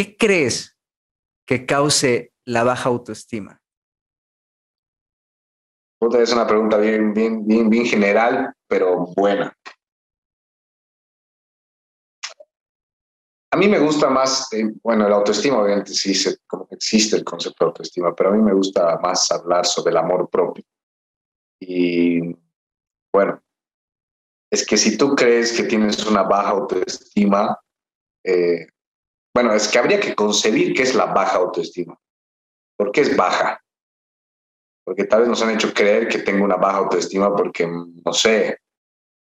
¿qué crees que cause la baja autoestima? Es una pregunta bien, bien, bien, bien general, pero buena. A mí me gusta más, eh, bueno, la autoestima obviamente sí como existe el concepto de autoestima, pero a mí me gusta más hablar sobre el amor propio. Y bueno, es que si tú crees que tienes una baja autoestima, eh, bueno, es que habría que concebir qué es la baja autoestima. ¿Por qué es baja? Porque tal vez nos han hecho creer que tengo una baja autoestima porque, no sé,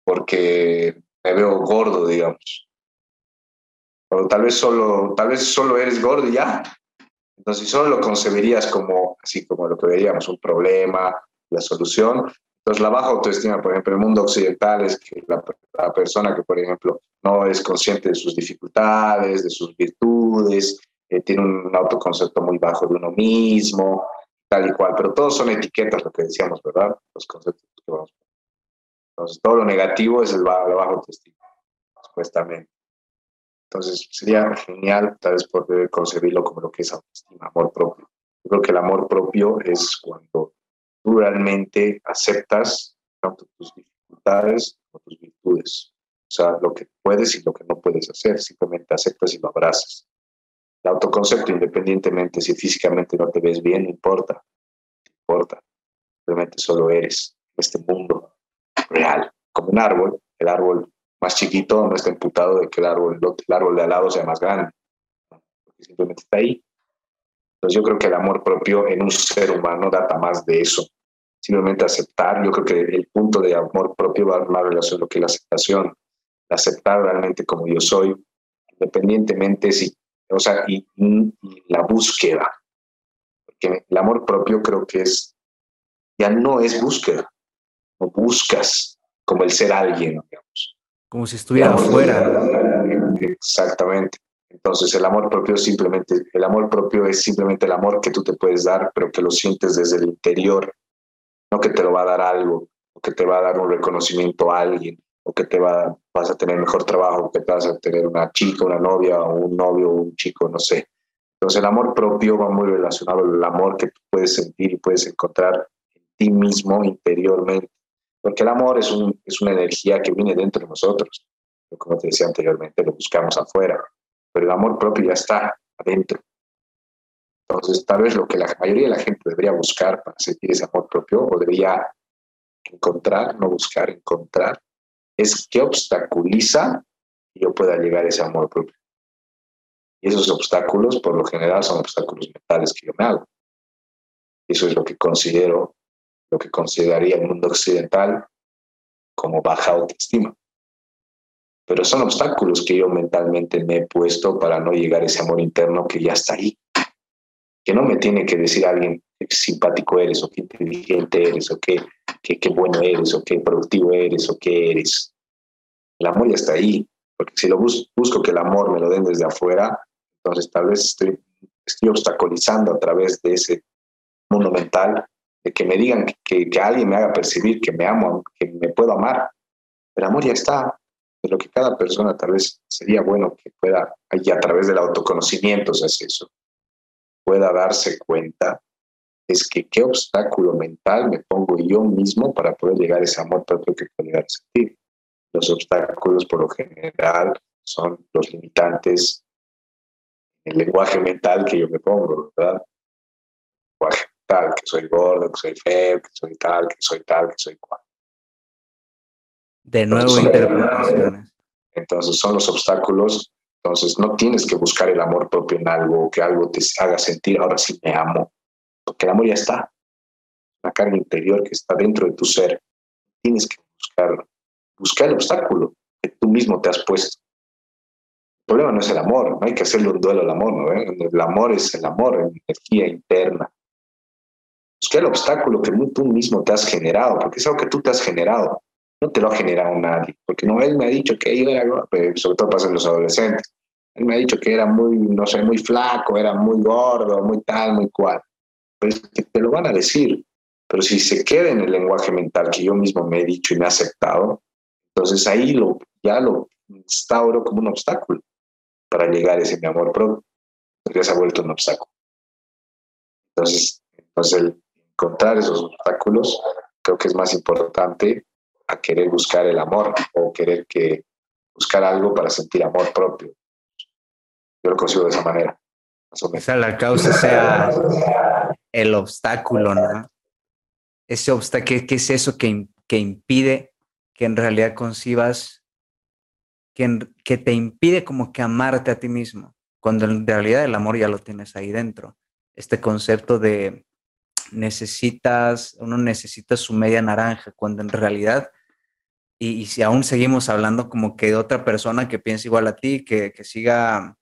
porque me veo gordo, digamos. O tal vez solo, tal vez solo eres gordo y ya. Entonces, solo lo concebirías como, así como lo que veríamos, un problema, la solución, entonces, la baja autoestima, por ejemplo, en el mundo occidental es que la, persona que, por ejemplo, no es consciente de sus dificultades, de sus virtudes, eh, tiene un autoconcepto muy bajo de uno mismo, tal y cual. Pero todos son etiquetas, lo que decíamos, ¿verdad? Los conceptos que vamos. Entonces, todo lo negativo es el, la baja autoestima, supuestamente. Entonces, sería genial tal vez poder concebirlo como lo que es autoestima, amor propio. Yo creo que el amor propio es cuando tú realmente aceptas tanto tus dificultades como tus virtudes. O sea, lo que puedes y lo que no puedes hacer, simplemente aceptas y lo abrazas. El autoconcepto, independientemente si físicamente no te ves bien, no importa. No importa. Simplemente solo eres en este mundo real. Como un árbol, el árbol más chiquito no está imputado de que el árbol, el árbol de al lado sea más grande. Simplemente está ahí. Entonces yo creo que el amor propio en un ser humano data más de eso. Simplemente aceptar, yo creo que el punto de amor propio va más relación a lo que la aceptación, aceptar realmente como yo soy, independientemente si, o sea, y, la búsqueda. Porque el amor propio creo que es, ya no es búsqueda, no buscas como el ser alguien, digamos. Como si estuviera afuera. Exactamente. Entonces el amor propio simplemente, el amor propio es simplemente el amor que tú te puedes dar, pero que lo sientes desde el interior, no que te lo va a dar algo, o que te va a dar un reconocimiento a alguien, o que te va, vas a tener mejor trabajo, que te vas a tener una chica, una novia, o un novio, o un chico, no sé. Entonces el amor propio va muy relacionado al amor que tú puedes sentir y puedes encontrar en ti mismo interiormente. Porque el amor es, un, es una energía que viene dentro de nosotros. Como te decía anteriormente, lo buscamos afuera pero el amor propio ya está adentro. Entonces, tal vez lo que la mayoría de la gente debería buscar para sentir ese amor propio, o debería encontrar, no buscar, encontrar, es qué obstaculiza que yo pueda llegar a ese amor propio. Y esos obstáculos, por lo general, son obstáculos mentales que yo me hago. Eso es lo que considero, lo que consideraría el mundo occidental como baja autoestima pero son obstáculos que yo mentalmente me he puesto para no llegar a ese amor interno que ya está ahí. Que no me tiene que decir alguien qué simpático eres, o qué inteligente eres, o qué, qué, qué bueno eres, o qué productivo eres, o qué eres. El amor ya está ahí, porque si lo busco que el amor me lo den desde afuera, entonces tal vez estoy, estoy obstaculizando a través de ese mundo mental, de que me digan que, que alguien me haga percibir que me amo, que me puedo amar. El amor ya está, de lo que cada persona tal vez sería bueno que pueda, y a través del autoconocimiento se hace eso, pueda darse cuenta, es que qué obstáculo mental me pongo yo mismo para poder llegar a ese amor propio que puedo llegar a sentir. Los obstáculos por lo general son los limitantes, el lenguaje mental que yo me pongo, ¿verdad? Lenguaje mental, que soy gordo, que soy feo, que soy tal, que soy tal, que soy cual. De nuevo interpretaciones. Entonces son los obstáculos. Entonces no tienes que buscar el amor propio en algo, que algo te haga sentir, ahora sí me amo. Porque el amor ya está. Una carga interior que está dentro de tu ser. Tienes que buscar, buscar el obstáculo que tú mismo te has puesto. El problema no es el amor, no hay que hacerle un duelo al amor, ¿no? El amor es el amor, energía interna. Busca el obstáculo que tú mismo te has generado, porque es algo que tú te has generado no te lo ha generado nadie, porque no, él me ha dicho que yo era, pues, sobre todo pasa en los adolescentes, él me ha dicho que era muy, no sé, muy flaco, era muy gordo, muy tal, muy cual. Pues te lo van a decir, pero si se queda en el lenguaje mental que yo mismo me he dicho y me he aceptado, entonces ahí lo, ya lo instauro como un obstáculo para llegar a ese mi amor propio. ya se ha vuelto un obstáculo. Entonces, entonces el encontrar esos obstáculos creo que es más importante a querer buscar el amor o querer que buscar algo para sentir amor propio. Yo lo consigo de esa manera. O sea, la causa sea el obstáculo, ¿no? Ese obstáculo, ¿qué es eso que, que impide que en realidad concibas, que, que te impide como que amarte a ti mismo, cuando en realidad el amor ya lo tienes ahí dentro? Este concepto de necesitas, uno necesita su media naranja, cuando en realidad, y, si aún seguimos hablando como que de otra persona que piensa igual a ti, que, que siga,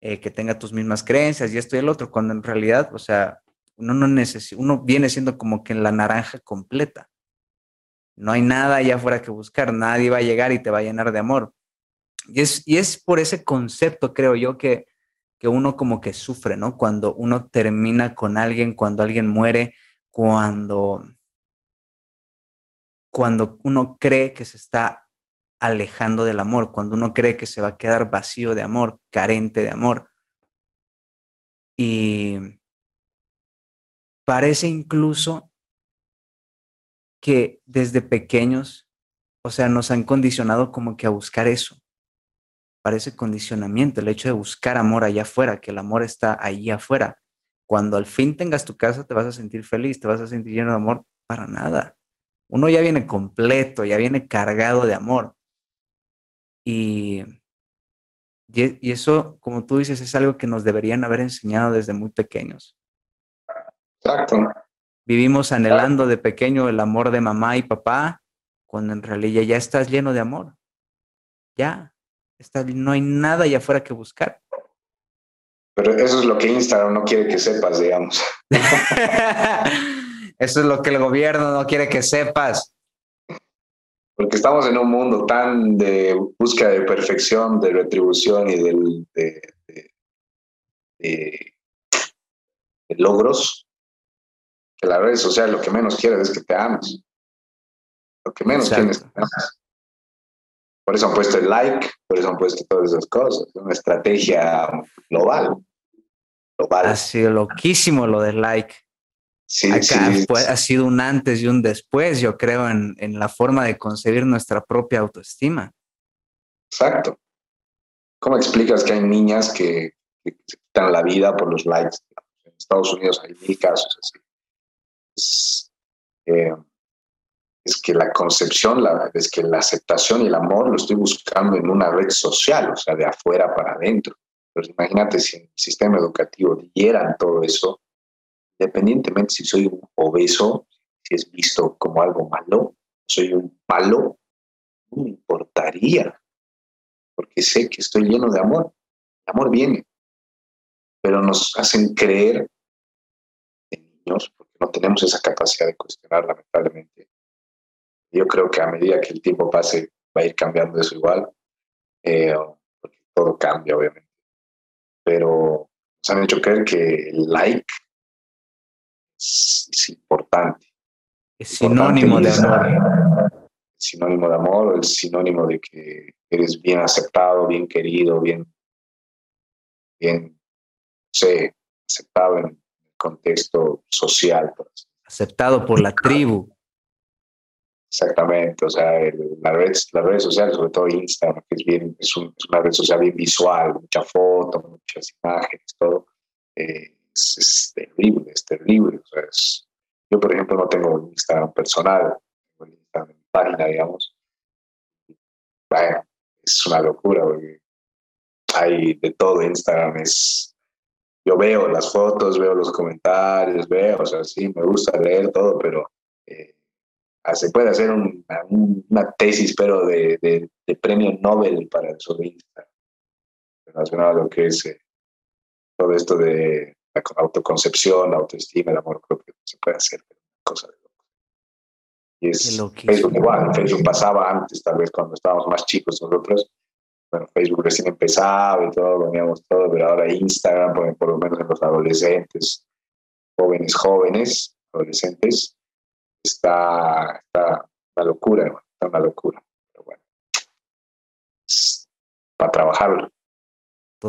eh, que tenga tus mismas creencias y esto y el otro, cuando en realidad, o sea, uno no necesita, uno viene siendo como que en la naranja completa. No hay nada allá afuera que buscar, nadie va a llegar y te va a llenar de amor. Y es, y es por ese concepto, creo yo, que, que uno como que sufre, ¿no? Cuando uno termina con alguien, cuando alguien muere, cuando, cuando uno cree que se está alejando del amor, cuando uno cree que se va a quedar vacío de amor, carente de amor. Y parece incluso que desde pequeños, o sea, nos han condicionado como que a buscar eso, parece condicionamiento, el hecho de buscar amor allá afuera, que el amor está allí afuera. Cuando al fin tengas tu casa, te vas a sentir feliz, te vas a sentir lleno de amor, para nada. Uno ya viene completo, ya viene cargado de amor. Y, y eso, como tú dices, es algo que nos deberían haber enseñado desde muy pequeños. Exacto. Vivimos anhelando de pequeño el amor de mamá y papá, cuando en realidad ya estás lleno de amor. Ya, no hay nada allá afuera que buscar. Pero eso es lo que Instagram no quiere que sepas, digamos. eso es lo que el gobierno no quiere que sepas. Porque estamos en un mundo tan de búsqueda de perfección, de retribución y de, de, logros, que las redes sociales lo que menos quieres es que te ames. Lo que menos quieres es que te ames. Por eso han puesto el like, por eso han puesto todas esas cosas. Es una estrategia global. global. Ha sido loquísimo lo del like. Sí, Acá sí, ha sido un antes y un después, yo creo, en, en la forma de concebir nuestra propia autoestima. Exacto. ¿Cómo explicas que hay niñas que, que se quitan la vida por los likes? En Estados Unidos hay mil casos así. Es, eh, es que la concepción, la, es que la aceptación y el amor lo estoy buscando en una red social, o sea, de afuera para adentro. Pero imagínate si en el sistema educativo dieran todo eso, independientemente si soy un obeso, si es visto como algo malo, soy un malo, no me importaría, porque sé que estoy lleno de amor. El amor viene, pero nos hacen creer de niños, porque no tenemos esa capacidad de cuestionar, lamentablemente, yo creo que a medida que el tiempo pase va a ir cambiando eso igual, eh, porque todo cambia obviamente. Pero nos han hecho creer que el like es, importante. Es sinónimo de amor. Es sinónimo de amor, es sinónimo de que eres bien aceptado, bien querido, bien, bien, no sé, aceptado en el contexto social. Aceptado por la tribu. Exactamente, o sea, la red, las redes sociales, sobre todo Instagram, que es, bien, es, una red social bien visual, mucha foto, muchas imágenes, todo, eh, es, terrible, es terrible. O sea, yo, por ejemplo, no tengo Instagram personal, tengo Instagram en página, digamos. Bueno, es una locura, porque hay de todo Instagram, es... Yo veo las fotos, veo los comentarios, veo, o sea, sí, me gusta leer todo, pero... Eh, Ah, se puede hacer una tesis, pero de, de, premio Nobel para el solista, relacionado a lo que es eh, todo esto de la autoconcepción, la autoestima, el amor propio, se puede hacer cosa de loco. Y es Facebook igual, Facebook pasaba antes, tal vez cuando estábamos más chicos nosotros, bueno, Facebook recién empezaba y todo, veníamos todo, pero ahora Instagram, por, por lo menos en los adolescentes, jóvenes, jóvenes, adolescentes, está, está una locura, está una locura. Pero bueno, para trabajarlo.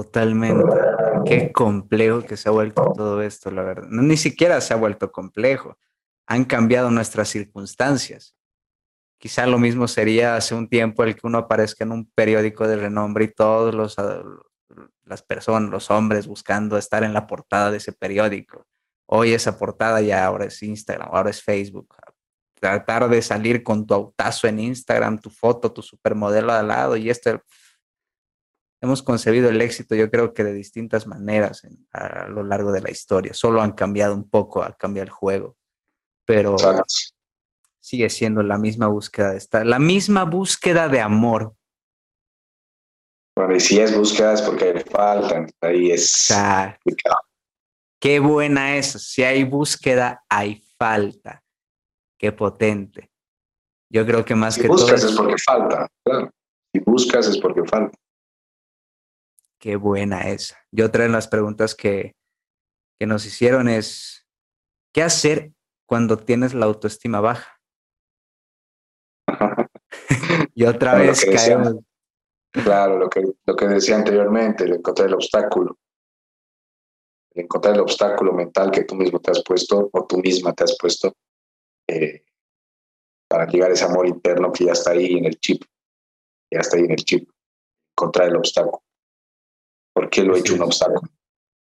Totalmente. Qué complejo que se ha vuelto todo esto, la verdad. No, ni siquiera se ha vuelto complejo. Han cambiado nuestras circunstancias. Quizá lo mismo sería hace un tiempo el que uno aparezca en un periódico de renombre y todos los las personas, los hombres buscando estar en la portada de ese periódico. Hoy esa portada ya ahora es Instagram, ahora es Facebook. Tratar de salir con tu autazo en Instagram, tu foto, tu supermodelo al lado y esto hemos concebido el éxito, yo creo que de distintas maneras a lo largo de la historia. Solo han cambiado un poco, ha cambiado el juego, pero sigue siendo la misma búsqueda de estar, la misma búsqueda de amor. Bueno, y si es búsqueda es porque le faltan, ahí es. Qué buena eso. Si hay búsqueda, hay falta. Qué potente. Yo creo que más que todo. Si buscas es porque falta, claro. Si buscas es porque falta. Qué buena esa. Y otra de las preguntas que, que nos hicieron es, ¿qué hacer cuando tienes la autoestima baja? y otra vez caemos. claro, lo que, lo que decía anteriormente, el encontrar el obstáculo. El encontrar el obstáculo mental que tú mismo te has puesto o tú misma te has puesto eh, para llegar a ese amor interno que ya está ahí en el chip. Ya está ahí en el chip. Encontrar el obstáculo. ¿Por qué lo he hecho un obstáculo?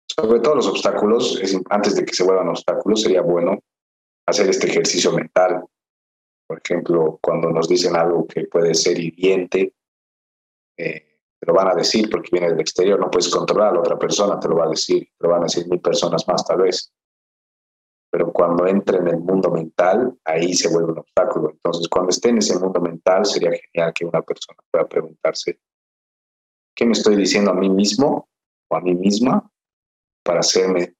Sobre todo los obstáculos, antes de que se vuelvan obstáculos, sería bueno hacer este ejercicio mental. Por ejemplo, cuando nos dicen algo que puede ser hiriente, eh, te lo van a decir porque viene del exterior, no puedes controlar a la otra persona, te lo va a decir, te lo van a decir mil personas más tal vez. Pero cuando entre en el mundo mental, ahí se vuelve un obstáculo. Entonces, cuando esté en ese mundo mental, sería genial que una persona pueda preguntarse, ¿Qué me estoy diciendo a mí mismo o a mí misma para hacerme,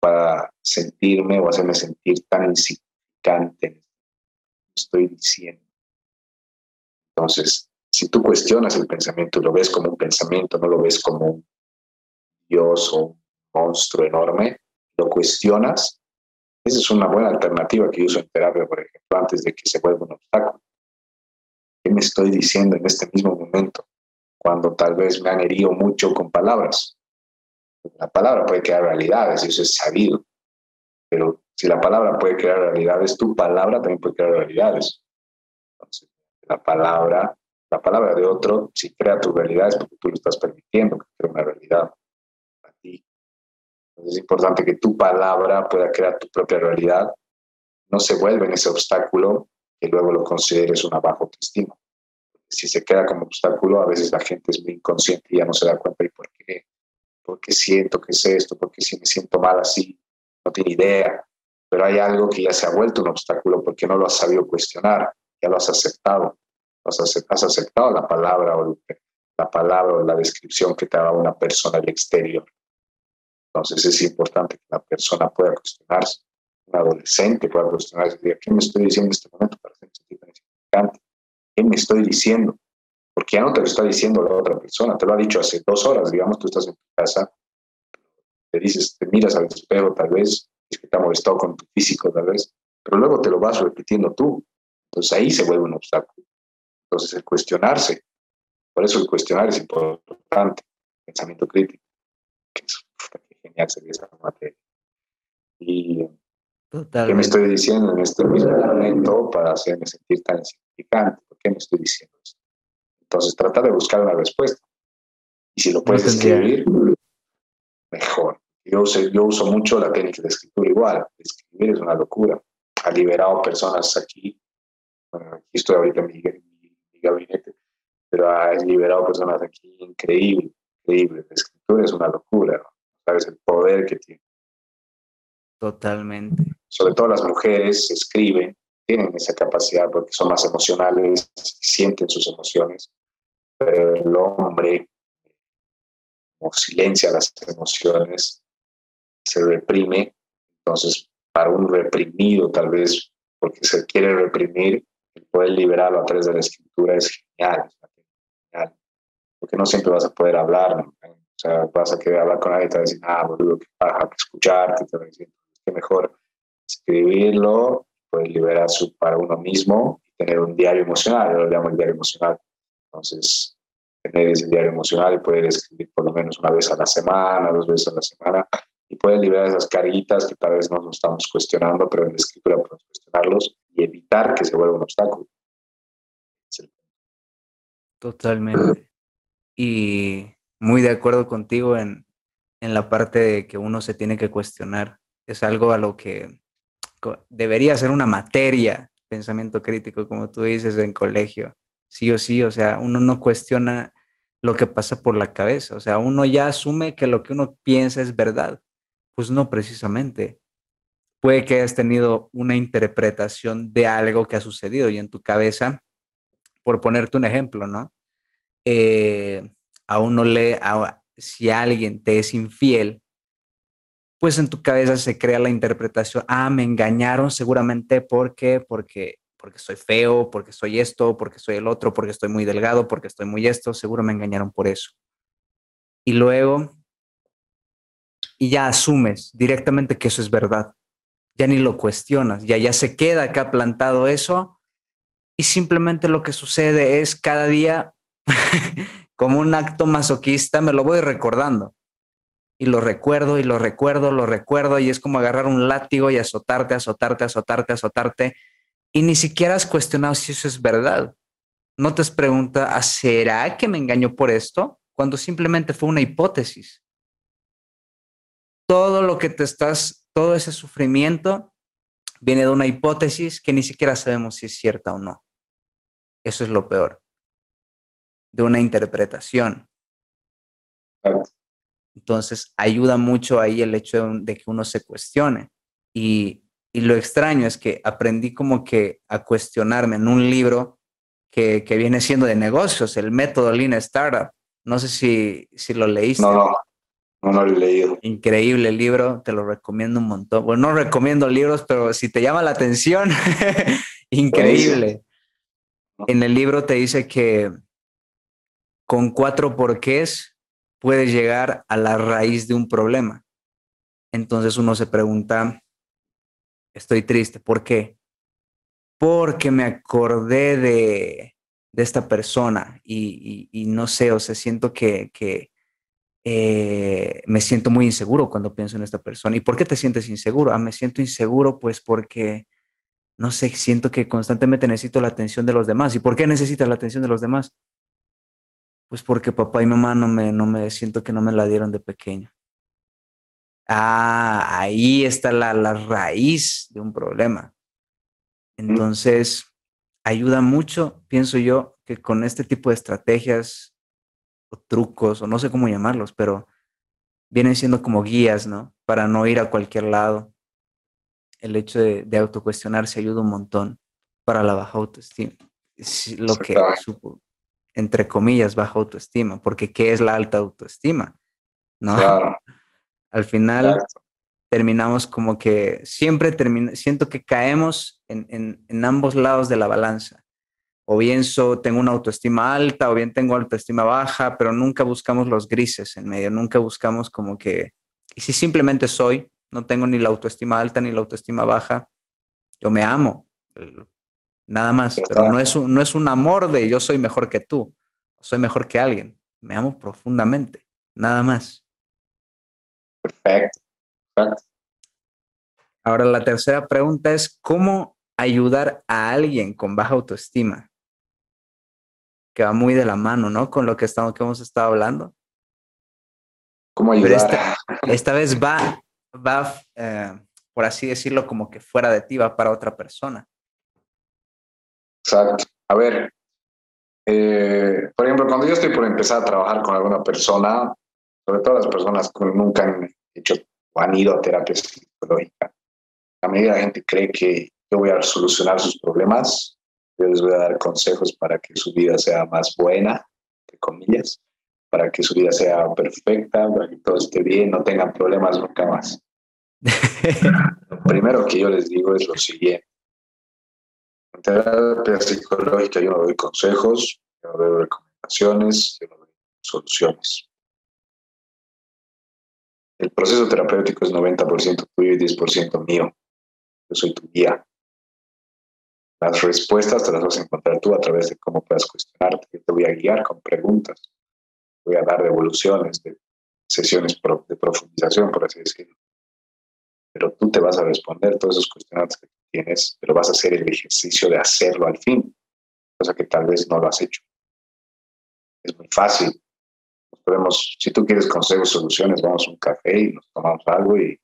para sentirme o hacerme sentir tan insignificante? Estoy diciendo. Entonces, si tú cuestionas el pensamiento y lo ves como un pensamiento, no lo ves como un dios o un monstruo enorme, lo cuestionas, esa es una buena alternativa que uso en terapia, por ejemplo, antes de que se vuelva un obstáculo. ¿Qué me estoy diciendo en este mismo momento? Cuando tal vez me han herido mucho con palabras. La palabra puede crear realidades, eso es sabido. Pero si la palabra puede crear realidades, tu palabra también puede crear realidades. Entonces, la palabra, la palabra de otro, si crea tu realidad es porque tú lo estás permitiendo que crea una realidad para ti. Entonces es importante que tu palabra pueda crear tu propia realidad, no se vuelva en ese obstáculo que luego lo consideres una baja autoestima si se queda como obstáculo, a veces la gente es muy inconsciente y ya no se da cuenta de por qué, por qué siento que es esto, por qué si me siento mal así, no tiene idea. Pero hay algo que ya se ha vuelto un obstáculo porque no lo has sabido cuestionar, ya lo has aceptado, has aceptado la palabra o la palabra o la descripción que te da una persona del exterior. Entonces es importante que la persona pueda cuestionarse, un adolescente pueda cuestionarse, ¿qué me estoy diciendo en este momento para? ¿Qué me estoy diciendo? Porque ya no te lo está diciendo la otra persona, te lo ha dicho hace dos horas, digamos, tú estás en tu casa, te dices, te miras al espejo tal vez, es que te ha molestado con tu físico tal vez, pero luego te lo vas repitiendo tú. Entonces ahí se vuelve un obstáculo. Entonces el cuestionarse, por eso el cuestionar es importante, pensamiento crítico, que genial sería esa materia. Y ¿qué me estoy diciendo en este mismo momento para hacerme sentir tan insignificante? qué me estoy diciendo esto? Entonces, trata de buscar una respuesta. Y si lo puedes escribir, mejor. Yo uso, yo uso mucho la técnica de escritura igual. Escribir es una locura. Ha liberado personas aquí. Bueno, aquí estoy ahorita en mi, gabinete, pero ha liberado personas aquí increíble, increíble. La escritura es una locura. ¿Sabes el poder que tiene? Totalmente. Sobre todo las mujeres escriben tienen esa capacidad porque son más emocionales, sienten sus emociones, pero el hombre silencia las emociones, se reprime, entonces para un reprimido tal vez, porque se quiere reprimir, poder liberarlo a través de la escritura es genial, porque no siempre vas a poder hablar, o sea, vas a querer hablar con alguien y te va a decir, ah, boludo, que paja, que escucharte, te va a decir, que mejor escribirlo poder liberar su, para uno mismo y tener un diario emocional, yo lo llamo el diario emocional. Entonces, tener ese diario emocional y poder escribir por lo menos una vez a la semana, dos veces a la semana, y poder liberar esas caritas que tal vez no nos estamos cuestionando, pero en la escritura podemos cuestionarlos y evitar que se vuelva un obstáculo. Totalmente. Y muy de acuerdo contigo en, en la parte de que uno se tiene que cuestionar. Es algo a lo que debería ser una materia, pensamiento crítico, como tú dices, en colegio. Sí o sí, o sea, uno no cuestiona lo que pasa por la cabeza, o sea, uno ya asume que lo que uno piensa es verdad. Pues no precisamente. Puede que hayas tenido una interpretación de algo que ha sucedido y en tu cabeza, por ponerte un ejemplo, ¿no? Eh, a uno le, si alguien te es infiel, pues en tu cabeza se crea la interpretación, ah, me engañaron seguramente porque, porque, porque soy feo, porque soy esto, porque soy el otro, porque estoy muy delgado, porque estoy muy esto, seguro me engañaron por eso. Y luego, y ya asumes directamente que eso es verdad, ya ni lo cuestionas, ya, ya se queda acá plantado eso y simplemente lo que sucede es cada día como un acto masoquista, me lo voy recordando. Y lo recuerdo y lo recuerdo, lo recuerdo y es como agarrar un látigo y azotarte, azotarte, azotarte, azotarte. Y ni siquiera has cuestionado si eso es verdad. No te has preguntado, ¿ah, ¿será que me engañó por esto? Cuando simplemente fue una hipótesis. Todo lo que te estás, todo ese sufrimiento viene de una hipótesis que ni siquiera sabemos si es cierta o no. Eso es lo peor de una interpretación. Entonces, ayuda mucho ahí el hecho de, que uno se cuestione. Y, lo extraño es que aprendí como que a cuestionarme en un libro que, viene siendo de negocios, el método Lean Startup. No sé si, si lo leíste. No, no, no, lo he leído. Increíble libro, te lo recomiendo un montón. Bueno, no recomiendo libros, pero si te llama la atención, increíble. En el libro te dice que con cuatro porqués puedes llegar a la raíz de un problema. Entonces uno se pregunta, estoy triste, ¿por qué? Porque me acordé de, esta persona y, no sé, o sea, siento que, eh, me siento muy inseguro cuando pienso en esta persona. ¿Y por qué te sientes inseguro? Ah, me siento inseguro pues porque, no sé, siento que constantemente necesito la atención de los demás. ¿Y por qué necesitas la atención de los demás? Pues porque papá y mamá no me, no me siento que no me la dieron de pequeño. Ah, ahí está la, la raíz de un problema. Entonces, ayuda mucho, pienso yo, que con este tipo de estrategias o trucos, o no sé cómo llamarlos, pero vienen siendo como guías, ¿no? Para no ir a cualquier lado. El hecho de, de autocuestionarse ayuda un montón para la baja autoestima. Es lo que supo, entre comillas, baja autoestima, porque ¿qué es la alta autoestima? ¿No? Al final terminamos como que siempre termina, siento que caemos en, en, ambos lados de la balanza. O bien so, tengo una autoestima alta o bien tengo autoestima baja, pero nunca buscamos los grises en medio, nunca buscamos como que, y si simplemente soy, no tengo ni la autoestima alta ni la autoestima baja, yo me amo, nada más, pero no es, un, no es un amor de yo soy mejor que tú, soy mejor que alguien, me amo profundamente, nada más. Perfecto. Ahora la tercera pregunta es, ¿cómo ayudar a alguien con baja autoestima? Que va muy de la mano, ¿no? Con lo que, estamos, que hemos estado hablando. ¿Cómo ayudar? Esta, esta, vez va, va eh, por así decirlo, como que fuera de ti, va para otra persona. Exacto. A ver, eh, por ejemplo, cuando yo estoy por empezar a trabajar con alguna persona, sobre todo las personas que nunca han hecho o han ido a terapia psicológica, a medida la gente cree que yo voy a solucionar sus problemas, yo les voy a dar consejos para que su vida sea más buena, entre comillas, para que su vida sea perfecta, para que todo esté bien, no tengan problemas nunca más. lo primero que yo les digo es lo siguiente en terapia psicológica yo no doy consejos, yo no doy recomendaciones, yo no doy soluciones. El proceso terapéutico es 90% tuyo y 10% mío. Yo soy tu guía. Las respuestas te las vas a encontrar tú a través de cómo puedas cuestionarte. Yo te voy a guiar con preguntas. voy a dar devoluciones de sesiones de profundización, por así decirlo. Pero tú te vas a responder todos esos cuestionantes que tienes, pero vas a hacer el ejercicio de hacerlo al fin, cosa que tal vez no lo has hecho. Es muy fácil. podemos, si tú quieres consejos, soluciones, vamos a un café y nos tomamos algo y,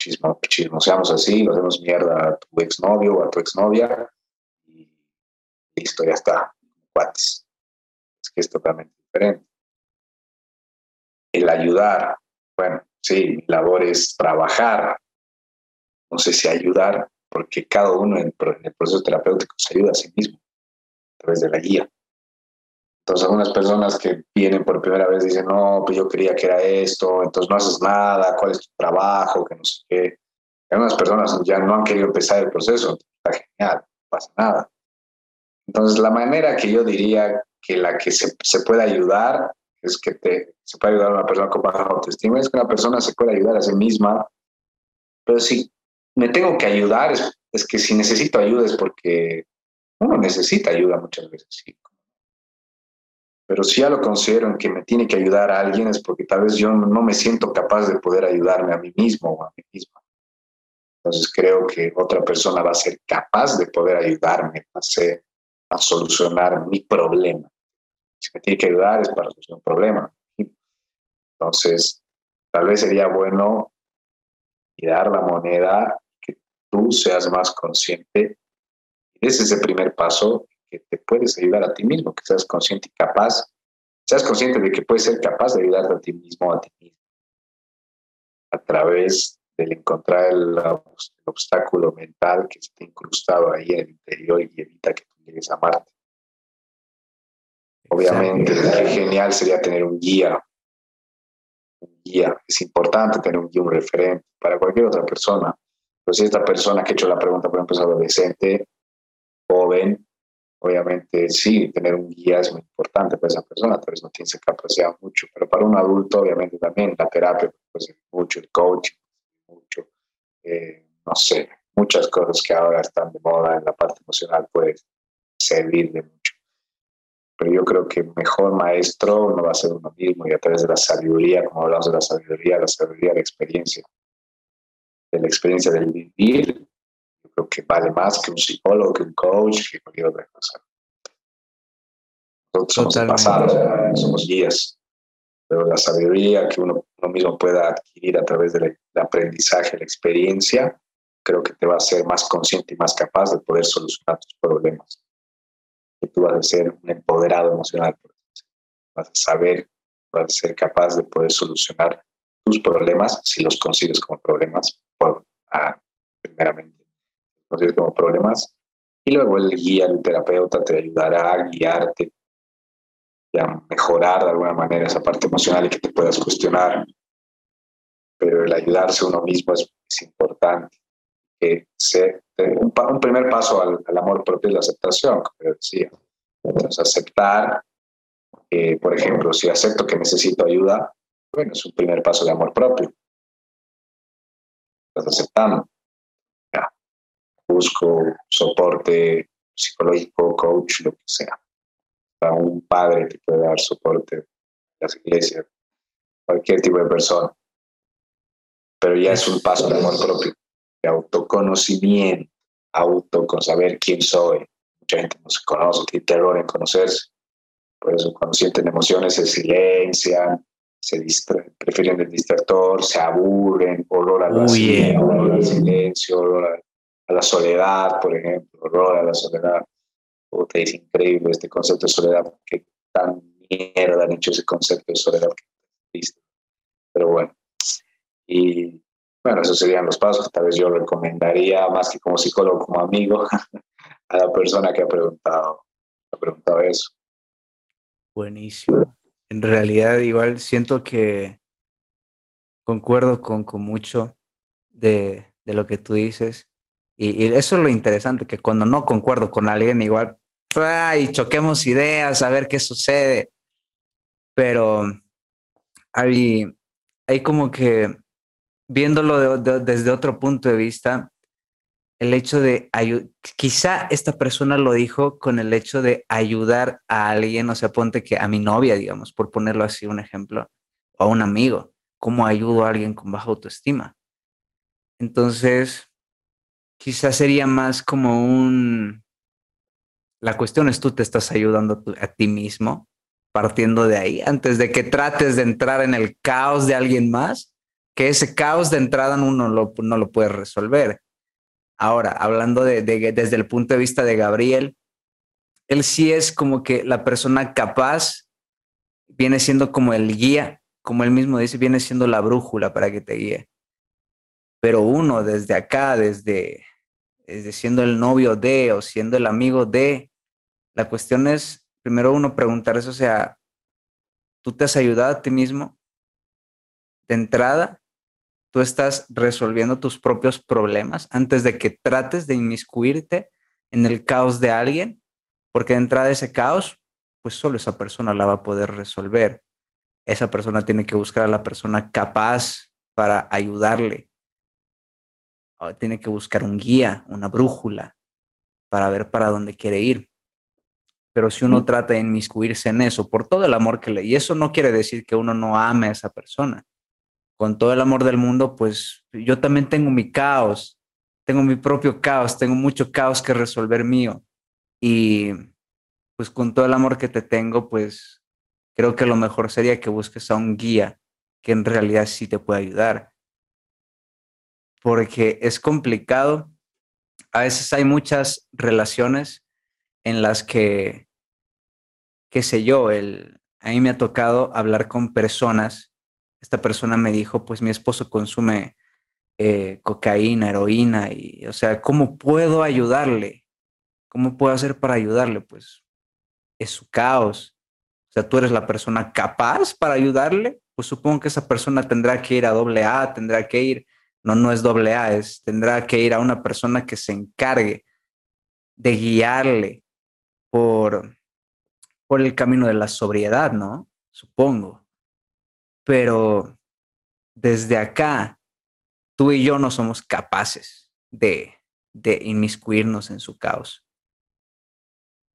chismo, chismoseamos así, nos hacemos mierda a tu exnovio o a tu exnovia y listo, ya está, cuates. Es que es totalmente diferente. El ayudar, bueno, sí, mi labor es trabajar, no sé si ayudar, porque cada uno en el proceso terapéutico se ayuda a sí mismo a través de la guía. Entonces, algunas personas que vienen por primera vez dicen, no, pues yo creía que era esto, entonces no haces nada, ¿cuál es tu trabajo? Que no sé qué. Algunas personas ya no han querido empezar el proceso, está genial, no pasa nada. Entonces, la manera que yo diría que la que se, se puede ayudar es que te, se puede ayudar a una persona con baja autoestima, es que una persona se puede ayudar a sí misma, pero si me tengo que ayudar, es, que si necesito ayuda es porque uno necesita ayuda muchas veces, sí. Pero si ya lo considero en que me tiene que ayudar a alguien es porque tal vez yo no me siento capaz de poder ayudarme a mí mismo o a mí misma. Entonces creo que otra persona va a ser capaz de poder ayudarme a, hacer, a solucionar mi problema. Si me tiene que ayudar es para solucionar un problema. Entonces, tal vez sería bueno dar la moneda tú seas más consciente. Ese es el primer paso que te puedes ayudar a ti mismo, que seas consciente y capaz, seas consciente de que puedes ser capaz de ayudarte a ti mismo, a ti mismo, a través del encontrar el, obstáculo mental que ha incrustado ahí en el interior y evita que tú llegues a Marte. Obviamente, qué genial sería tener un guía. Un guía. Es importante tener un guía, un referente para cualquier otra persona pues si esta persona que ha hecho la pregunta, por ejemplo, es adolescente, joven, obviamente sí, tener un guía es muy importante para esa persona, tal vez no tiene esa capacidad mucho, pero para un adulto, obviamente también la terapia, pues mucho, el coaching, mucho, eh, no sé, muchas cosas que ahora están de moda en la parte emocional puede servir de mucho. Pero yo creo que mejor maestro no va a ser uno mismo y a través de la sabiduría, como hablamos de la sabiduría, la sabiduría la experiencia, de la experiencia del vivir, yo creo que vale más que un psicólogo, que un coach, que cualquier otra cosa. Nosotros somos pasados, somos guías, pero la sabiduría que uno, mismo pueda adquirir a través del aprendizaje, la experiencia, creo que te va a hacer más consciente y más capaz de poder solucionar tus problemas. Que tú vas a ser un empoderado emocional, vas a saber, vas a ser capaz de poder solucionar tus problemas si los consigues como problemas ah, primeramente, como problemas, y luego el guía, el terapeuta te ayudará a guiarte y a mejorar de alguna manera esa parte emocional y que te puedas cuestionar. Pero el ayudarse a uno mismo es, importante. Que un, un, primer paso al, amor propio es la aceptación, como decía. Entonces, aceptar, por ejemplo, si acepto que necesito ayuda, bueno, es un primer paso de amor propio aceptando. Busco soporte psicológico, coach, lo que sea. Para un padre que puede dar soporte las iglesias, cualquier tipo de persona. Pero ya es un paso de amor propio, de autoconocimiento, auto con saber quién soy. Mucha gente no se conoce, tiene terror en conocerse. Por eso cuando sienten emociones se silencian, se prefieren el distractor, se aburren, olor al vacío, olor al silencio, olor a, la soledad, por ejemplo, olor a la soledad. te es increíble este concepto de soledad, que tan mierda han hecho ese concepto de soledad que Pero bueno, y bueno, esos serían los pasos que tal vez yo recomendaría, más que como psicólogo, como amigo, a la persona que ha preguntado, ha preguntado eso. Buenísimo en realidad igual siento que concuerdo con, con mucho de, de, lo que tú dices. Y, eso es lo interesante, que cuando no concuerdo con alguien, igual, y choquemos ideas, a ver qué sucede. Pero hay, hay como que, viéndolo desde otro punto de vista, el hecho de quizá esta persona lo dijo con el hecho de ayudar a alguien, o sea, ponte que a mi novia, digamos, por ponerlo así un ejemplo, o a un amigo, ¿cómo ayudo a alguien con baja autoestima? Entonces, quizá sería más como un, la cuestión es tú te estás ayudando a ti mismo, partiendo de ahí, antes de que trates de entrar en el caos de alguien más, que ese caos de entrada uno no lo puede resolver Ahora, hablando de, desde el punto de vista de Gabriel, él sí es como que la persona capaz, viene siendo como el guía, como él mismo dice, viene siendo la brújula para que te guíe. Pero uno desde acá, desde, desde siendo el novio de o siendo el amigo de, la cuestión es primero uno preguntarse, o sea, ¿tú te has ayudado a ti mismo de entrada? Tú estás resolviendo tus propios problemas antes de que trates de inmiscuirte en el caos de alguien, porque de entrada ese caos, pues solo esa persona la va a poder resolver. Esa persona tiene que buscar a la persona capaz para ayudarle. Tiene que buscar un guía, una brújula, para ver para dónde quiere ir. Pero si uno trata de inmiscuirse en eso, por todo el amor que le... Y eso no quiere decir que uno no ame a esa persona con todo el amor del mundo, pues yo también tengo mi caos, tengo mi propio caos, tengo mucho caos que resolver mío. Y pues con todo el amor que te tengo, pues creo que lo mejor sería que busques a un guía que en realidad sí te pueda ayudar. Porque es complicado. A veces hay muchas relaciones en las que, qué sé yo, el, a mí me ha tocado hablar con personas esta persona me dijo, pues mi esposo consume eh, cocaína, heroína, y, o sea, ¿cómo puedo ayudarle? ¿Cómo puedo hacer para ayudarle? Pues es su caos. O sea, tú eres la persona capaz para ayudarle, pues supongo que esa persona tendrá que ir a doble A, tendrá que ir, no, no es doble A, es, tendrá que ir a una persona que se encargue de guiarle por, por el camino de la sobriedad, ¿no? Supongo pero desde acá, tú y yo no somos capaces de, de inmiscuirnos en su caos.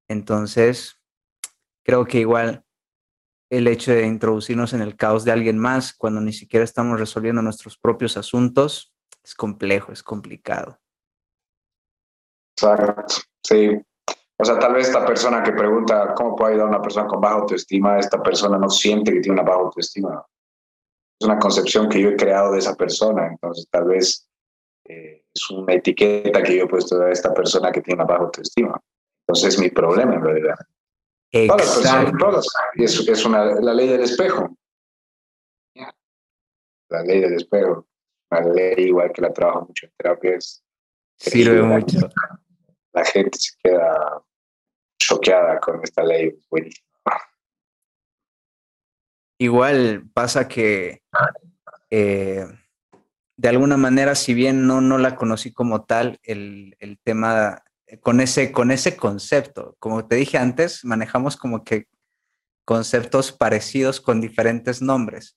Entonces, creo que igual el hecho de introducirnos en el caos de alguien más cuando ni siquiera estamos resolviendo nuestros propios asuntos es complejo, es complicado. Exacto, sí. O sea, tal vez esta persona que pregunta cómo puedo ayudar a una persona con baja autoestima, esta persona no siente que tiene una baja autoestima es una concepción que yo he creado de esa persona, entonces tal vez eh, es una etiqueta que yo he puesto a esta persona que tiene una baja autoestima. Entonces es mi problema en realidad. Todas las personas, todas, es, es una, la ley del espejo. La ley del espejo, una ley igual que la trabajo mucho en terapia, sirve mucho. La gente se queda choqueada con esta ley, buenísima. Igual pasa que eh, de alguna manera, si bien no, no la conocí como tal, el, el, tema con ese, con ese concepto, como te dije antes, manejamos como que conceptos parecidos con diferentes nombres.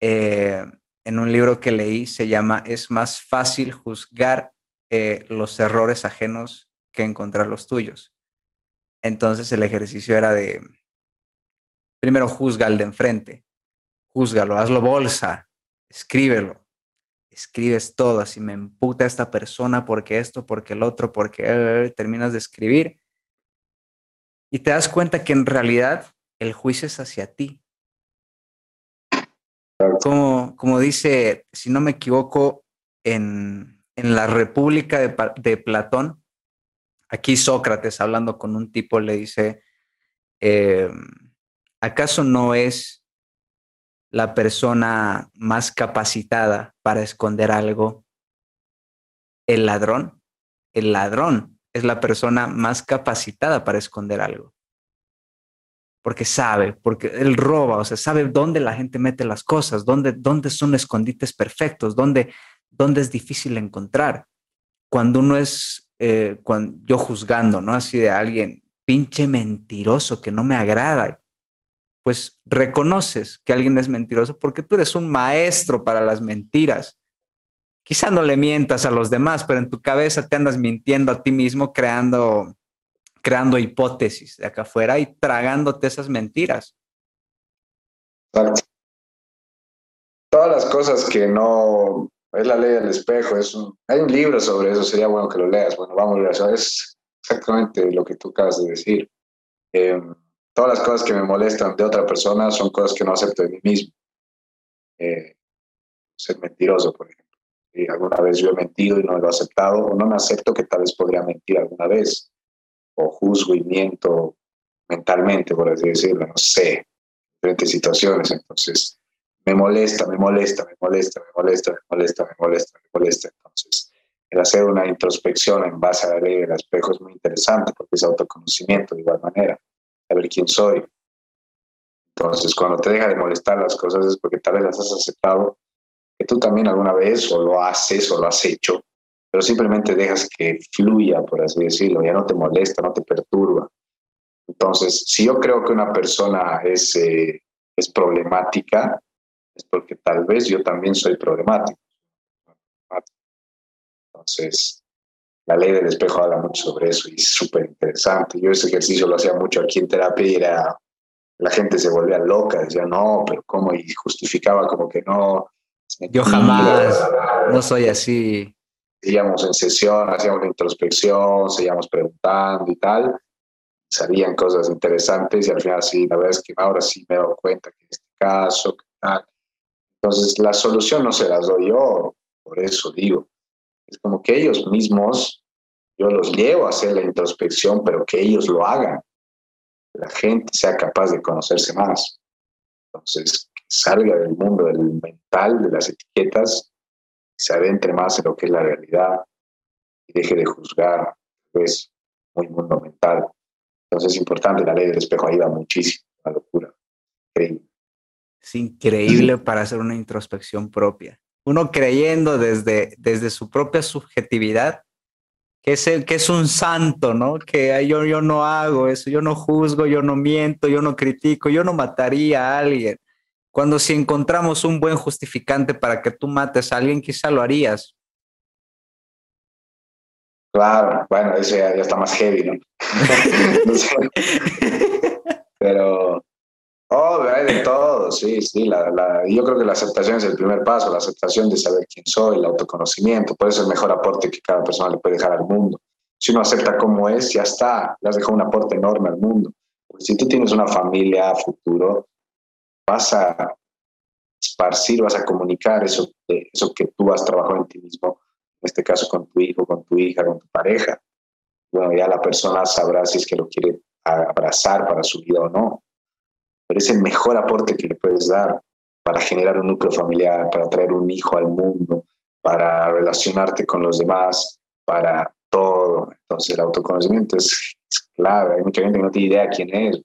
Eh, en un libro que leí se llama Es más fácil juzgar eh, los errores ajenos que encontrar los tuyos. Entonces el ejercicio era de, primero juzga al de enfrente, júzgalo, hazlo bolsa, escríbelo, escribes todo, así me emputa esta persona porque esto, porque el otro, porque eh, terminas de escribir. Y te das cuenta que en realidad el juicio es hacia ti. Como, como dice, si no me equivoco, en, en la República de, de, Platón, aquí Sócrates hablando con un tipo le dice, eh, ¿acaso no es la persona más capacitada para esconder algo el ladrón? El ladrón es la persona más capacitada para esconder algo. Porque sabe, porque él roba, o sea, sabe dónde la gente mete las cosas, dónde, dónde son escondites perfectos, dónde, dónde es difícil encontrar. Cuando uno es, eh, cuando, yo juzgando, ¿no? Así de alguien, pinche mentiroso que no me agrada, pues reconoces que alguien es mentiroso porque tú eres un maestro para las mentiras. quizá no le mientas a los demás, pero en tu cabeza te andas mintiendo a ti mismo, creando, creando hipótesis de acá afuera y tragándote esas mentiras. Exacto. Todas las cosas que no es la ley del espejo, es hay un libro sobre eso, sería bueno que lo leas. Bueno, vamos a ver, es exactamente lo que tú acabas de decir. Em, todas las cosas que me molestan de otra persona son cosas que no acepto de mí mismo. Eh, ser mentiroso, por ejemplo alguna vez yo he mentido y no lo he aceptado, o no me acepto que tal vez podría mentir alguna vez, o juzgo y miento mentalmente, por así decirlo, no sé, diferentes situaciones. Entonces, me molesta, me molesta, me molesta, me molesta, me molesta, me molesta, me molesta. Entonces, el hacer una introspección en base a la ley del espejo es muy interesante porque es autoconocimiento de igual manera, saber quién soy. Entonces, cuando te deja de molestar las cosas es porque tal vez las has aceptado que tú también alguna vez o lo haces o lo has hecho, pero simplemente dejas que fluya, por así decirlo, ya no te molesta, no te perturba. Entonces, si yo creo que una persona es, eh, es problemática, es porque tal vez yo también soy problemático. Entonces, la ley del espejo habla mucho sobre eso y es súper interesante. Yo ese ejercicio lo hacía mucho aquí en terapia y era, la gente se volvía loca, decía, no, pero ¿cómo? Y justificaba como que no, yo jamás, no soy así. Seguíamos en sesión, hacíamos introspección, seguíamos preguntando y tal. Salían cosas interesantes y al final sí, la verdad es que ahora sí me he dado cuenta que en este caso, tal. Entonces, la solución no se las doy yo, por eso digo. Es como que ellos mismos, yo los llevo a hacer la introspección, pero que ellos lo hagan. Que la gente sea capaz de conocerse más. Entonces, salga del mundo del mental, de las etiquetas, se adentre más en lo que es la realidad y deje de juzgar, pues, muy mundo mental. Entonces es importante, la ley del espejo ayuda muchísimo, la locura. Increíble. Es increíble para hacer una introspección propia. Uno creyendo desde, desde su propia subjetividad que es, el, que es un santo, ¿no? Que yo, yo no hago eso, yo no juzgo, yo no miento, yo no critico, yo no mataría a alguien. Cuando si encontramos un buen justificante para que tú mates a alguien, quizá lo harías. Claro, bueno, eso ya, está más heavy, ¿no? Pero, oh, hay de todo, sí, sí. La, yo creo que la aceptación es el primer paso, la aceptación de saber quién soy, el autoconocimiento, puede ser el mejor aporte que cada persona le puede dejar al mundo. Si uno acepta cómo es, ya está, le has dejado un aporte enorme al mundo. Pues si tú tienes una familia a futuro, vas a esparcir, vas a comunicar eso, eso que tú has trabajado en ti mismo, en este caso con tu hijo, con tu hija, con tu pareja. Bueno, ya la persona sabrá si es que lo quiere abrazar para su vida o no. Pero es el mejor aporte que le puedes dar para generar un núcleo familiar, para traer un hijo al mundo, para relacionarte con los demás, para todo. Entonces el autoconocimiento es, es clave. Hay mucha gente que no tiene idea quién es,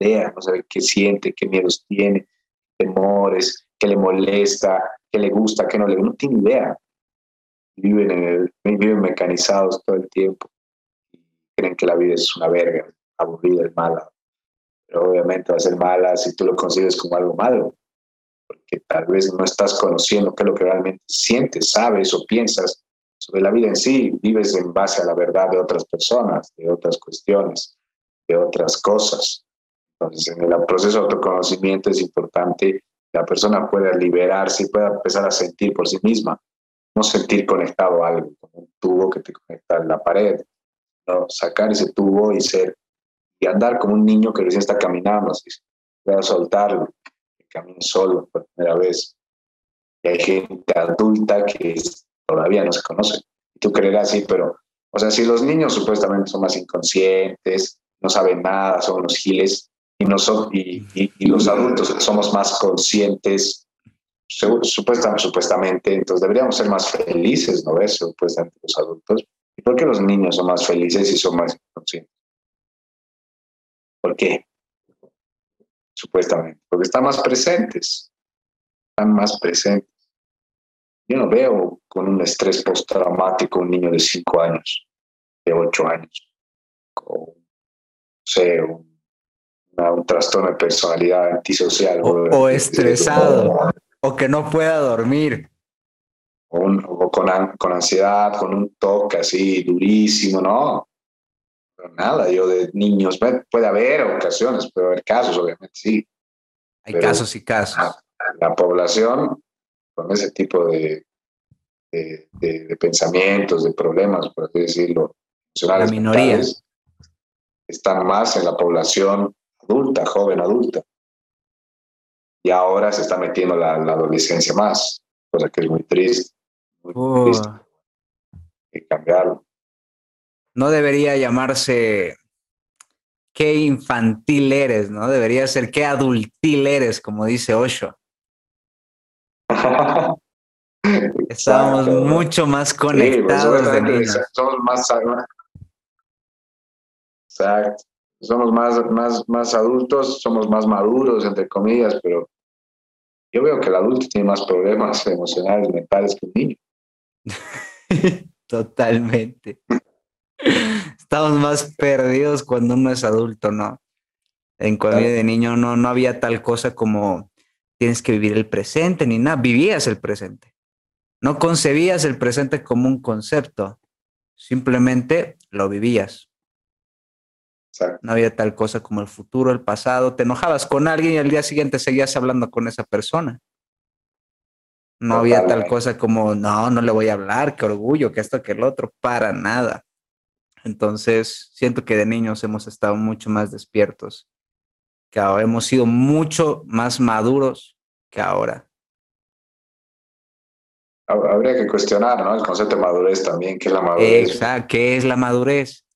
idea, no sabe qué siente, qué miedos tiene, temores, qué le molesta, qué le gusta, qué no le gusta, no tiene idea. Viven, en el, viven mecanizados todo el tiempo y creen que la vida es una verga, aburrida, es mala. Pero obviamente va a ser mala si tú lo concibes como algo malo, porque tal vez no estás conociendo qué es lo que realmente sientes, sabes o piensas sobre la vida en sí, vives en base a la verdad de otras personas, de otras cuestiones, de otras cosas. Entonces, en el proceso de autoconocimiento es importante que la persona pueda liberarse y pueda empezar a sentir por sí misma, no sentir conectado a algo, como un tubo que te conecta a la pared, ¿no? sacar ese tubo y ser y andar como un niño que recién está caminando, así, pueda soltarlo, que camine solo por primera vez. Y hay gente adulta que todavía no se conoce. Y tú creerás, sí, pero, o sea, si los niños supuestamente son más inconscientes, no saben nada, son unos giles, y, nosotros, y, y, los adultos somos más conscientes, supuestamente, supuestamente, entonces deberíamos ser más felices, ¿no ves? Supuestamente los adultos. ¿Y por qué los niños son más felices y son más conscientes? ¿Por qué? Supuestamente, porque están más presentes, están más presentes. Yo no veo con un estrés postraumático un niño de 5 años, de 8 años, con, no sé, un un trastorno de personalidad antisocial. O, estresado, o que no pueda dormir. o, con, con ansiedad, con un toque así durísimo, ¿no? Pero nada, yo de niños, puede haber ocasiones, puede haber casos, obviamente, sí. Hay casos y casos. La, población con ese tipo de, de, pensamientos, de problemas, por así decirlo, la minoría. están más en la población adulta, joven adulta. Y ahora se está metiendo la, adolescencia más, cosa que es muy triste. Muy oh. triste. Hay que cambiarlo. No debería llamarse qué infantil eres, ¿no? Debería ser qué adultil eres, como dice Osho. Estamos mucho más pues, conectados niños. Somos más Exacto. Somos más, más, más adultos, somos más maduros, entre comillas, pero yo veo que el adulto tiene más problemas emocionales, mentales que el niño. Totalmente. Estamos más perdidos cuando uno es adulto, ¿no? En cuando de niño no, no había tal cosa como tienes que vivir el presente ni nada, vivías el presente. No concebías el presente como un concepto, simplemente lo vivías. No había tal cosa como el futuro, el pasado. Te enojabas con alguien y al día siguiente seguías hablando con esa persona. No había tal cosa como, no, no le voy a hablar, qué orgullo, que esto, que el otro, para nada. Entonces, siento que de niños hemos estado mucho más despiertos, que ahora hemos sido mucho más maduros que ahora. Habría que cuestionar, ¿no? El concepto de madurez también, ¿qué es la madurez? Exacto, ¿qué es la madurez?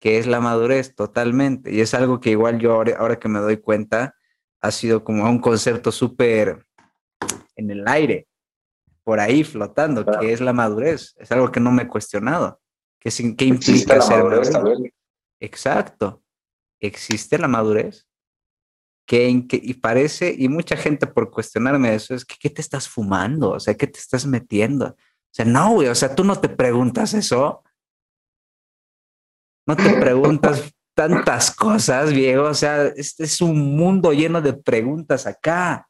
¿Qué es la madurez? Totalmente. Y es algo que igual yo ahora, ahora que me doy cuenta, ha sido como un concepto súper en el aire, por ahí flotando, ¿qué es la madurez? Es algo que no me he cuestionado. ¿Qué, qué implica ser madurez? Exacto. ¿Existe la madurez? Que, y parece, y mucha gente por cuestionarme eso, es que ¿qué te estás fumando? O sea, ¿qué te estás metiendo? O sea, no, güey, o sea, tú no te preguntas eso. No te preguntas tantas cosas, viejo. O sea, este es un mundo lleno de preguntas acá.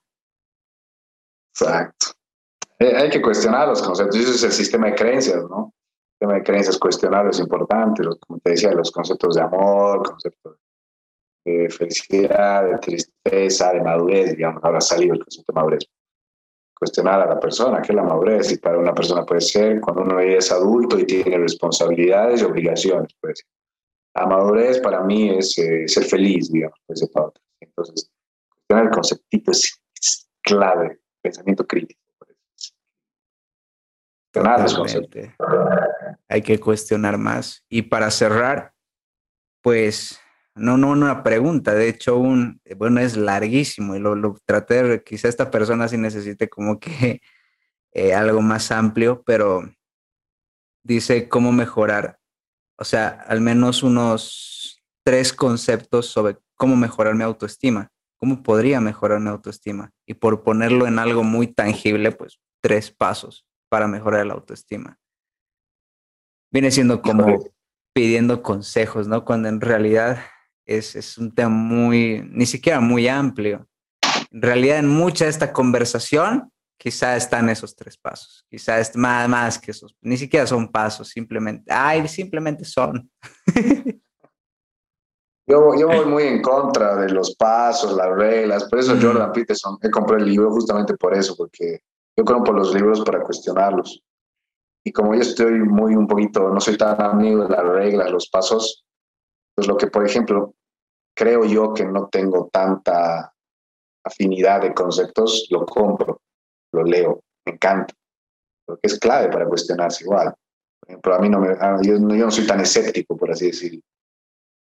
Exacto. Eh, hay que cuestionar los conceptos. Eso es el sistema de creencias, ¿no? Sistema de creencias cuestionar es importante. como te decía, los conceptos de amor, conceptos de felicidad, de tristeza, de madurez, digamos, ahora ha salido el concepto de madurez. Cuestionar a la persona, ¿qué es la madurez? Y para una persona puede ser cuando uno es adulto y tiene responsabilidades y obligaciones, puede ser. La madurez para mí es eh, ser feliz, digamos, pues, Entonces, cuestionar el conceptito es, clave, pensamiento crítico. Hay que cuestionar más. Y para cerrar, pues no, no una pregunta, de hecho, un, bueno, es larguísimo y lo, lo traté de, quizá esta persona sí necesite como que eh, algo más amplio, pero dice cómo mejorar, o sea, al menos unos tres conceptos sobre cómo mejorar mi autoestima, cómo podría mejorar mi autoestima. Y por ponerlo en algo muy tangible, pues tres pasos para mejorar la autoestima. Viene siendo como pidiendo consejos, ¿no? Cuando en realidad es, un tema muy, ni siquiera muy amplio. En realidad, en mucha de esta conversación, quizá están esos tres pasos, quizá es más, más que esos, ni siquiera son pasos, simplemente, ay, simplemente son. Yo, yo voy muy en contra de los pasos, las reglas, por eso Jordan Peterson, he comprado el libro justamente por eso, porque yo compro los libros para cuestionarlos. Y como yo estoy muy un poquito, no soy tan amigo de las reglas, los pasos, pues lo que, por ejemplo, creo yo que no tengo tanta afinidad de conceptos, lo compro, lo leo, me encanta, porque es clave para cuestionarse igual. Por ejemplo, a mí no me, yo, no soy tan escéptico, por así decirlo.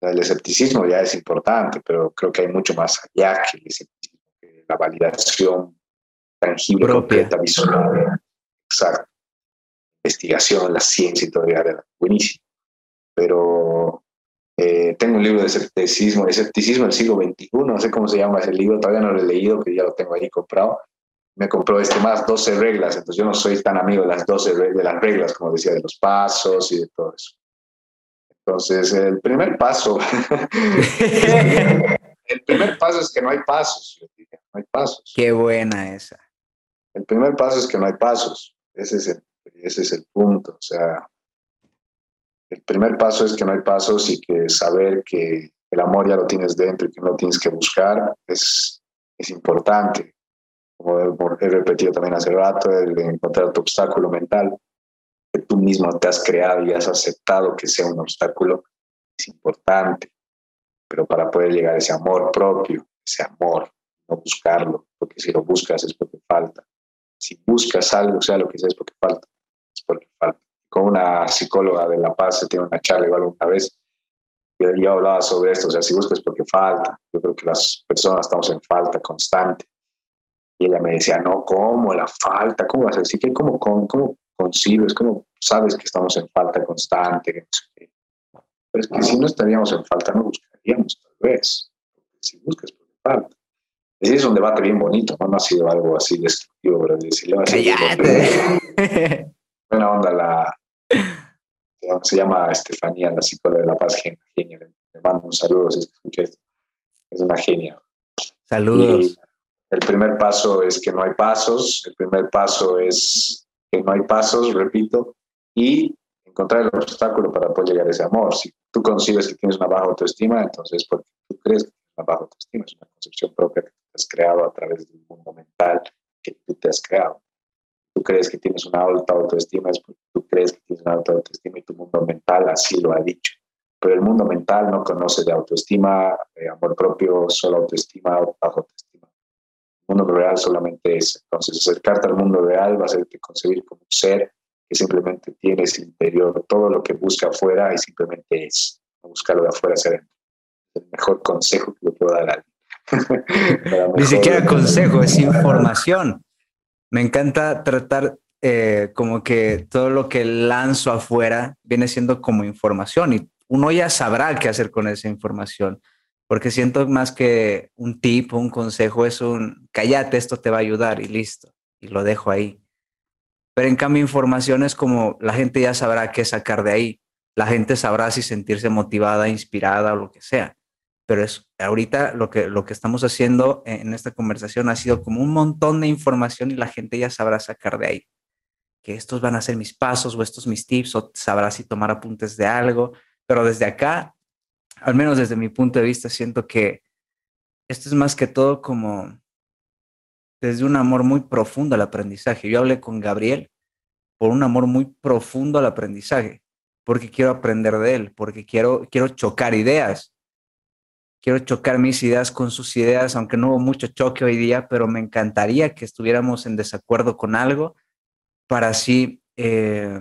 El escepticismo ya es importante, pero creo que hay mucho más allá que el escepticismo, que la validación tangible, completa, visual. Exacto. Investigación, la ciencia y todo, era buenísimo. Pero eh, tengo un libro de escepticismo, escepticismo del siglo XXI, no sé cómo se llama ese libro, todavía no lo he leído, que ya lo tengo ahí comprado. Me compró este más, 12 reglas, entonces yo no soy tan amigo de las 12 de las reglas, como decía, de los pasos y de todo eso. Entonces, el primer paso, el primer paso es que no hay pasos, no hay pasos. Qué buena esa. El primer paso es que no hay pasos. Ese es el, punto. O sea, el primer paso es que no hay pasos y que saber que el amor ya lo tienes dentro y que no tienes que buscar es, importante. Como he repetido también hace rato, el encontrar tu obstáculo mental, que tú mismo te has creado y has aceptado que sea un obstáculo, es importante. Pero para poder llegar a ese amor propio, ese amor, no buscarlo, porque si lo buscas es porque falta. Si buscas algo, sea lo que sea, es porque falta, es porque falta. Con una psicóloga de La Paz tiene una charla igual una vez, yo, yo hablaba sobre esto, o sea, si buscas es porque falta. Yo creo que las personas estamos en falta constante. Y ella me decía, no, ¿cómo? La falta, ¿cómo vas a decir? ¿Cómo, cómo, cómo concibes? ¿Cómo sabes que estamos en falta constante? Pero es que si no estaríamos en falta, no buscaríamos, tal vez. Si buscas, porque falta. Ese es un debate bien bonito, ¿no? No ha sido algo así destructivo, pero decirle, Buena onda la... Se llama Estefanía, la psicóloga de La Paz, genia. Le mando un saludo si escucha esto. Es una genia. Saludos. el primer paso es que no hay pasos. El primer paso es que no hay pasos, repito. Y encontrar el obstáculo para poder llegar a ese amor. Si tú concibes que tienes una baja autoestima, entonces porque tú crees que tienes una baja autoestima, es una concepción propia que has creado a través del mundo mental que tú te has creado. Tú crees que tienes una alta autoestima, es porque tú crees que tienes una alta autoestima y tu mundo mental así lo ha dicho. Pero el mundo mental no conoce de autoestima, de amor propio, solo autoestima, bajo autoestima. El mundo real solamente es. Entonces, acercarte al mundo real va a hacerte concebir como un ser que simplemente tiene ese interior, todo lo que busca afuera y simplemente es. No buscarlo de afuera hacia adentro. El mejor consejo que le puedo dar a alguien. Ni siquiera consejo, es información. Me encanta tratar eh, como que todo lo que lanzo afuera viene siendo como información y uno ya sabrá qué hacer con esa información, porque siento más que un tip un consejo es un cállate, esto te va a ayudar y listo, y lo dejo ahí. Pero en cambio información es como la gente ya sabrá qué sacar de ahí, la gente sabrá si sentirse motivada, inspirada o lo que sea pero es ahorita lo que, lo que estamos haciendo en esta conversación ha sido como un montón de información y la gente ya sabrá sacar de ahí que estos van a ser mis pasos o estos mis tips o sabrá si tomar apuntes de algo, pero desde acá, al menos desde mi punto de vista, siento que esto es más que todo como desde un amor muy profundo al aprendizaje. Yo hablé con Gabriel por un amor muy profundo al aprendizaje, porque quiero aprender de él, porque quiero, quiero chocar ideas quiero chocar mis ideas con sus ideas, aunque no hubo mucho choque hoy día, pero me encantaría que estuviéramos en desacuerdo con algo para así eh,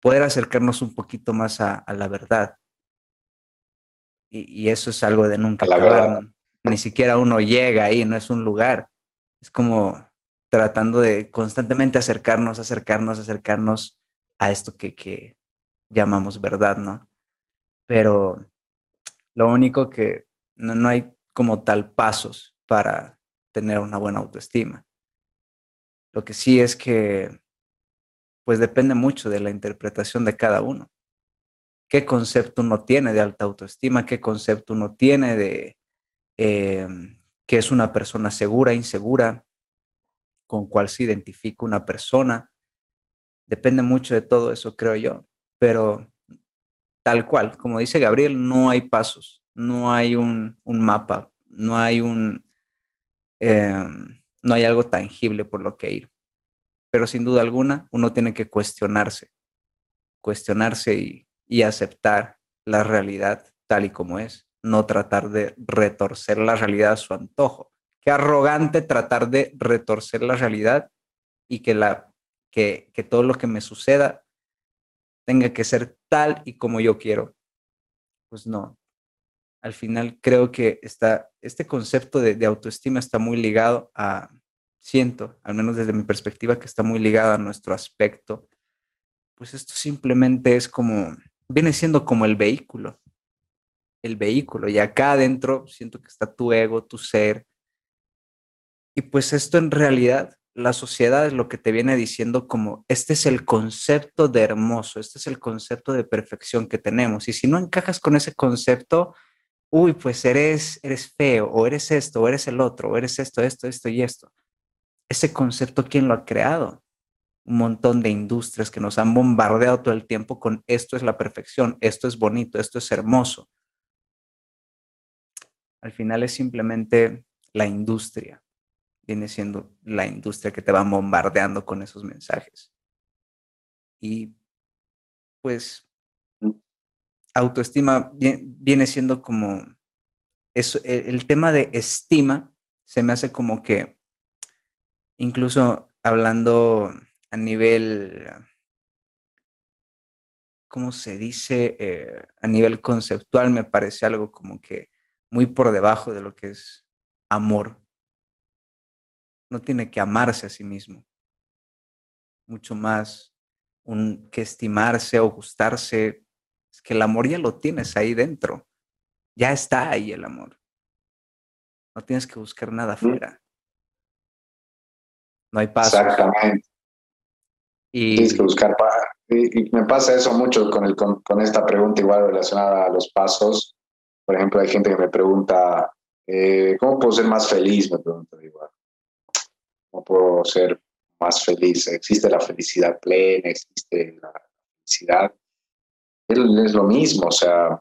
poder acercarnos un poquito más a, la verdad. Y, eso es algo de nunca acabar. Ni siquiera uno llega ahí, no es un lugar. Es como tratando de constantemente acercarnos, acercarnos, acercarnos a esto que, que llamamos verdad, ¿no? Pero lo único que no, hay como tal pasos para tener una buena autoestima. Lo que sí es que, pues depende mucho de la interpretación de cada uno. ¿Qué concepto uno tiene de alta autoestima? ¿Qué concepto uno tiene de eh, que es una persona segura, insegura? ¿Con cuál se identifica una persona? Depende mucho de todo eso, creo yo. Pero tal cual, como dice Gabriel, no hay pasos, no hay un, mapa, no hay un, em, no hay algo tangible por lo que ir. Pero sin duda alguna, uno tiene que cuestionarse, cuestionarse y, y aceptar la realidad tal y como es, no tratar de retorcer la realidad a su antojo. Qué arrogante tratar de retorcer la realidad y que, la, que, que todo lo que me suceda tenga que ser tal y como yo quiero. Pues no. Al final creo que está, este concepto de, autoestima está muy ligado a, siento, al menos desde mi perspectiva, que está muy ligado a nuestro aspecto. Pues esto simplemente es como, viene siendo como el vehículo. El vehículo. Y acá adentro siento que está tu ego, tu ser. Y pues esto en realidad la sociedad es lo que te viene diciendo como, este es el concepto de hermoso, este es el concepto de perfección que tenemos. Y si no encajas con ese concepto, uy, pues eres, eres feo, o eres esto, o eres el otro, o eres esto, esto, esto y esto. Ese concepto, ¿quién lo ha creado? un montón de industrias que nos han bombardeado todo el tiempo con esto es la perfección, esto es bonito, esto es hermoso. Al final es simplemente la industria, viene siendo la industria que te va bombardeando con esos mensajes. Y pues autoestima viene siendo como eso, e, el tema de estima se me hace como que incluso hablando a nivel, ¿cómo se dice? Eh, a nivel conceptual me parece algo como que muy por debajo de lo que es amor. No tiene que amarse a sí mismo. Mucho más un, que estimarse o gustarse. Es que el amor ya lo tienes ahí dentro. Ya está ahí el amor. No tienes que buscar nada afuera. No hay paso. Exactamente. Y... Tienes que buscar y, me pasa eso mucho con, el, con, esta pregunta igual relacionada a los pasos. Por ejemplo, hay gente que me pregunta, eh, ¿cómo puedo ser más feliz? Me pregunta igual. ¿Cómo puedo ser más feliz? ¿Existe la felicidad plena? ¿Existe la felicidad? Es lo mismo, o sea,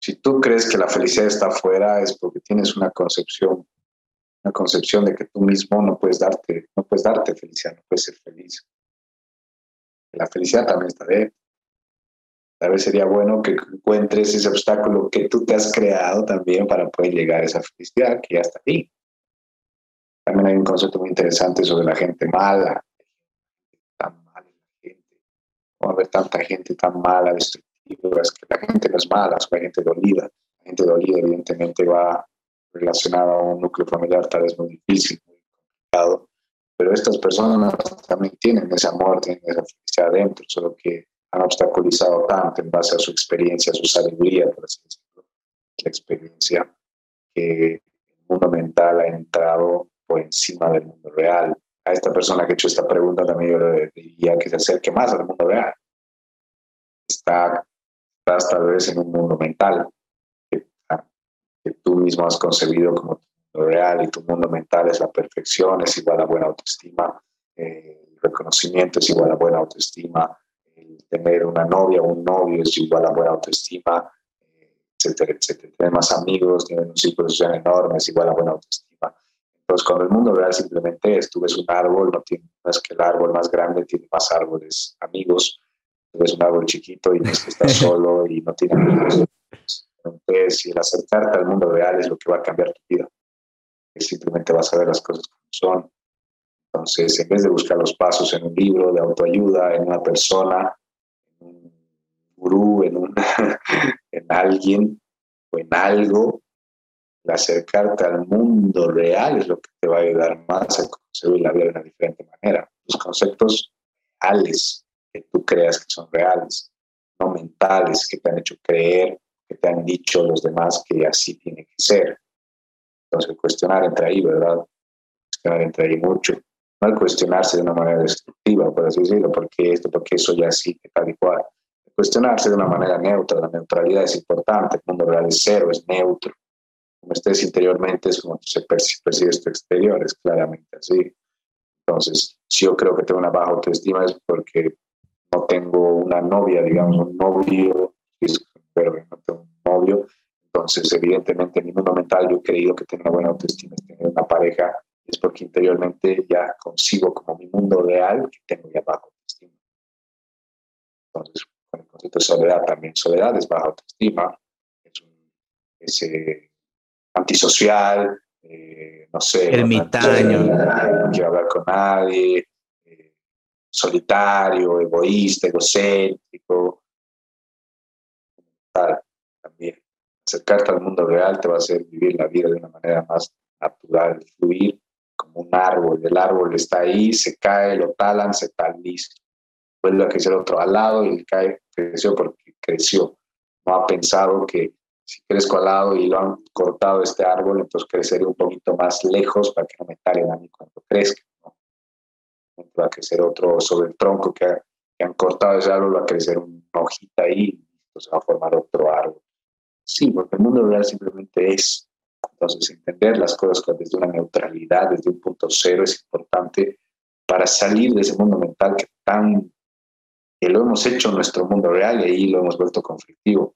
si tú crees que la felicidad está afuera es porque tienes una concepción una concepción de que tú mismo no puedes darte, no puedes darte felicidad, no puedes ser feliz. La felicidad también está dentro. Tal vez sería bueno que encuentres ese obstáculo que tú te has creado también para poder llegar a esa felicidad que ya está ahí. También hay un concepto muy interesante sobre la gente mala. Tan mala la gente. ¿Cómo haber tanta gente tan mala, destructiva? Es que la gente no es mala, es la gente dolida. La gente dolida evidentemente va relacionado a un núcleo familiar tal vez muy difícil, muy complicado, pero estas personas también tienen ese amor, tienen esa felicidad adentro, solo que han obstaculizado tanto en base a su experiencia, a su sabiduría, por así decirlo, la experiencia que el mundo mental ha entrado encima del mundo real. A esta persona que ha hecho esta pregunta también yo le diría que se acerque más al mundo real. Está, está tal vez en un mundo mental, que tú mismo has concebido como lo real y tu mundo mental es la perfección, es igual a buena autoestima, eh, el reconocimiento es igual a buena autoestima, el tener una novia o un novio es igual a buena autoestima, etcétera, etcétera. Tener más amigos, tener un círculo social enorme es igual a buena autoestima. Entonces, cuando el mundo real simplemente es, tú ves un árbol, no, tiene, no es que el árbol más grande tiene más árboles amigos, tú ves un árbol chiquito y no es que está solo y no tiene amigos. Entonces, el acercarte al mundo real es lo que va a cambiar tu vida. simplemente vas a ver las cosas como son. Entonces, en vez de buscar los pasos en un libro de autoayuda, en una persona, en un gurú, en, un, en alguien o en algo, el acercarte al mundo real es lo que te va a ayudar más a concebir la vida de una diferente manera. Los conceptos reales que tú creas que son reales, no mentales, que te han hecho creer que te han dicho los demás que así tiene que ser. Entonces, cuestionar entre ahí, ¿verdad? Cuestionar entre ahí mucho. No al cuestionarse de una manera destructiva, por así decirlo, porque esto, porque eso ya sí, que tal y cual. Cuestionarse de una manera neutra, la neutralidad es importante, el mundo real es cero, es neutro. Como estés interiormente es como se percibe tu exterior, es claramente así. Entonces, si yo creo que tengo una baja autoestima es porque no tengo una novia, digamos, un novio, pero no tengo un novio. Entonces, evidentemente, en mi mundo mental yo he creído que tener una buena autoestima es tener una pareja, es porque interiormente ya consigo como mi mundo real que tengo ya baja autoestima. Entonces, con el concepto de soledad también, soledad es baja autoestima, es, un, antisocial, eh, no sé. Ermitaño. No, quiero hablar con nadie, eh, solitario, egoísta, egocéntrico, también. Acercarte al mundo real te va a hacer vivir la vida de una manera más natural, fluir como un árbol. El árbol está ahí, se cae, lo talan, se listo Vuelve a crecer otro al lado y cae, creció porque creció. No ha pensado que si crezco al lado y lo han cortado este árbol, entonces creceré un poquito más lejos para que no me talen a mí cuando crezca. Va a crecer otro sobre el tronco que, que han cortado ese árbol, va a crecer una hojita ahí se va a formar otro árbol. Sí, porque el mundo real simplemente es. Entonces, entender las cosas desde una neutralidad, desde un punto cero, es importante para salir de ese mundo mental que tan que lo hemos hecho en nuestro mundo real y ahí lo hemos vuelto conflictivo.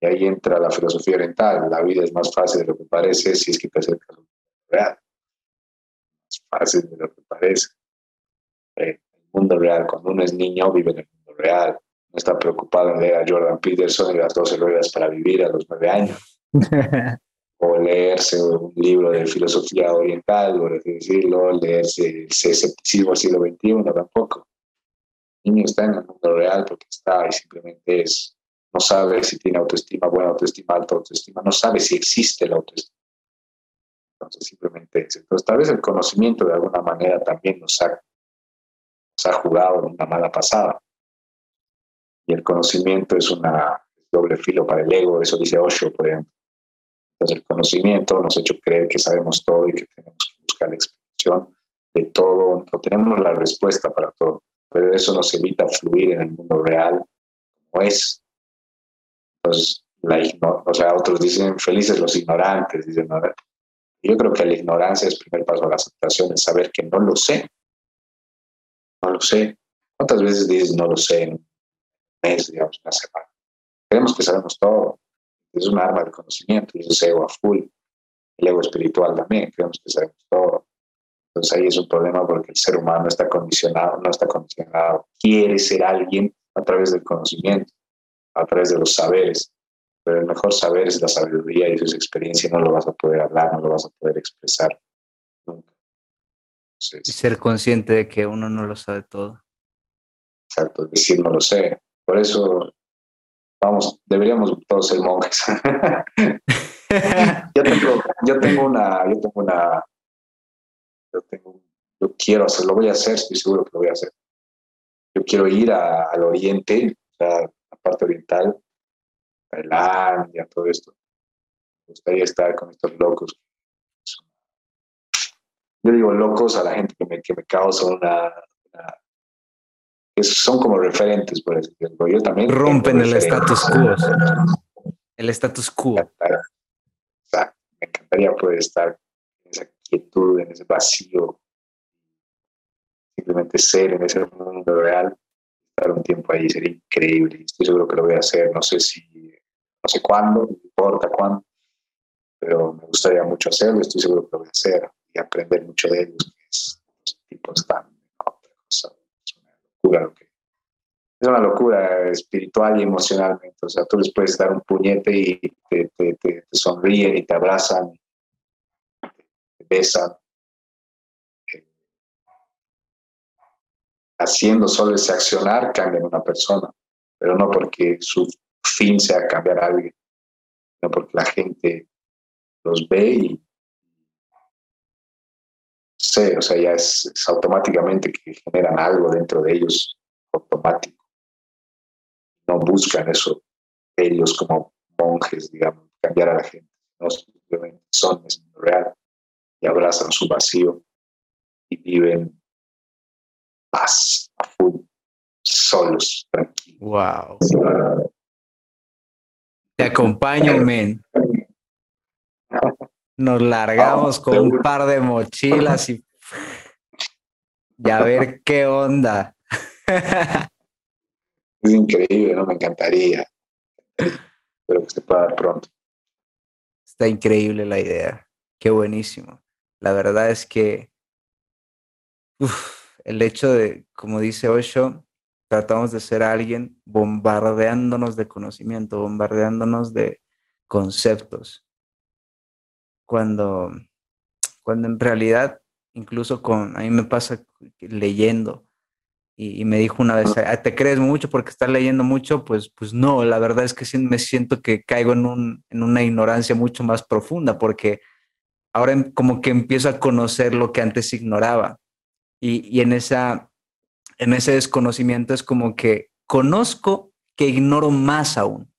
Y ahí entra la filosofía oriental. La vida es más fácil de lo que parece si es que te acercas al mundo real. Más fácil de lo que parece. Eh, el mundo real, cuando uno es niño, vive en el mundo real. No está preocupado en leer a Jordan Peterson y las 12 ruedas para vivir a los 9 años. o leerse un libro de filosofía oriental, por así decirlo, leerse el escepticismo del siglo XXI, tampoco. El niño está en el mundo real porque está y simplemente es. No sabe si tiene autoestima, buena autoestima, alta autoestima, no sabe si existe la autoestima. Entonces simplemente es. Entonces tal vez el conocimiento de alguna manera también nos ha, nos ha jugado una mala pasada. Y el conocimiento es una doble filo para el ego, eso dice Osho, por ejemplo entonces el conocimiento nos ha hecho creer que sabemos todo y que tenemos que buscar la explicación de todo, no tenemos la respuesta para todo, pero eso nos evita fluir en el mundo real como es. Entonces, la o sea, otros dicen felices los ignorantes, dicen, yo creo que la ignorancia es el primer paso a la aceptación, es saber que no lo sé. No lo sé. ¿Cuántas veces dices no lo sé en un mes, digamos, una semana? Creemos que sabemos todo es un arma de conocimiento y eso es ego a full. El ego espiritual también, creemos que sabemos todo. Entonces ahí es un problema porque el ser humano está condicionado, no está condicionado, quiere ser alguien a través del conocimiento, a través de los saberes. Pero el mejor saber es la sabiduría y esa experiencia no lo vas a poder hablar, no lo vas a poder expresar nunca. y ser consciente de que uno no lo sabe todo. Exacto, decir no lo sé. Por eso vamos, deberíamos todos ser monjes. yo, tengo, yo tengo una, yo tengo una, yo tengo, yo quiero hacerlo, voy a hacer, estoy seguro que lo voy a hacer. Yo quiero ir al oriente, o sea, parte oriental, Tailandia, todo esto. Me gustaría estar con estos locos. Yo digo locos a la gente que me, que me causa una son como referentes, por ejemplo. Yo también. Rompen el status quo. El status quo. Exacto. Me encantaría poder estar en esa quietud, en ese vacío, simplemente ser en ese mundo real, estar un tiempo ahí sería increíble. Estoy seguro que lo voy a hacer, no sé si, no sé cuándo, no importa cuándo, pero me gustaría mucho hacerlo, estoy seguro que lo voy a hacer y aprender mucho de ellos, que es, los tipos tan otra cosa es una locura espiritual y emocionalmente. O sea, tú les puedes dar un puñete y te, sonríen y te abrazan, te besan. Haciendo solo ese accionar cambian una persona, pero no porque su fin sea cambiar a alguien, sino porque la gente los ve y sé, o sea, ya es, automáticamente que generan algo dentro de ellos, automático. No buscan eso ellos como monjes, digamos, cambiar a la gente, no simplemente son es real y abrazan su vacío y viven paz, a full, solos, tranquilos. Wow. Te acompaño, men. Nos largamos con un par de mochilas y, a ver qué onda. Es increíble, ¿no? Me encantaría. Espero que se pueda dar pronto. Está increíble la idea. Qué buenísimo. La verdad es que el hecho de, como dice Osho, tratamos de ser alguien bombardeándonos de conocimiento, bombardeándonos de conceptos cuando, cuando en realidad, incluso con, a mí me pasa leyendo, y, me dijo una vez, ah, ¿te crees mucho porque estás leyendo mucho? Pues, pues no, la verdad es que sí me siento que caigo en, un, en una ignorancia mucho más profunda, porque ahora em, como que empiezo a conocer lo que antes ignoraba. Y, en, esa, en ese desconocimiento es como que conozco que ignoro más aún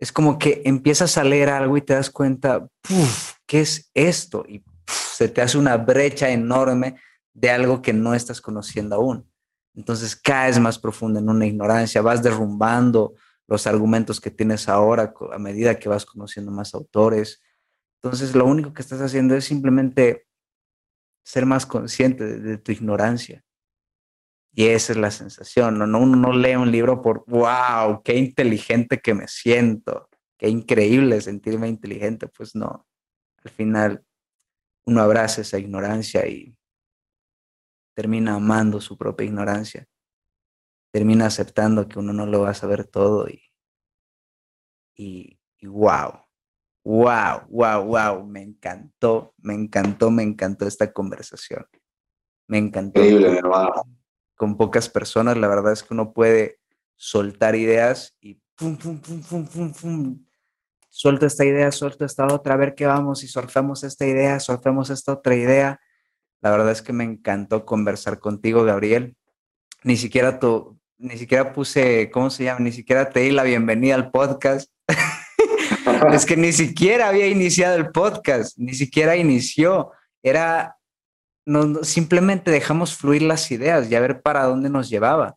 es como que empiezas a leer algo y te das cuenta, ¿qué es esto? Y se te hace una brecha enorme de algo que no estás conociendo aún. Entonces caes más profundo en una ignorancia, vas derrumbando los argumentos que tienes ahora a medida que vas conociendo más autores. Entonces lo único que estás haciendo es simplemente ser más consciente de, tu ignorancia. Y esa es la sensación, ¿no? Uno no lee un libro por, wow, qué inteligente que me siento, qué increíble sentirme inteligente, pues no. Al final uno abraza esa ignorancia y termina amando su propia ignorancia, termina aceptando que uno no lo va a saber todo y, y, y wow, wow, wow, wow, me encantó, me encantó, me encantó esta conversación. Me encantó. Increíble, hermano. Con pocas personas, la verdad es que uno puede soltar ideas y pum, pum, pum, pum, pum, pum. Suelto esta idea, suelto esta otra, a ver qué vamos y soltamos esta idea, soltamos esta otra idea. La verdad es que me encantó conversar contigo, Gabriel. Ni siquiera tú, ni siquiera puse, ¿cómo se llama? Ni siquiera te di la bienvenida al podcast. es que ni siquiera había iniciado el podcast, ni siquiera inició. Era, no, simplemente dejamos fluir las ideas y a ver para dónde nos llevaba.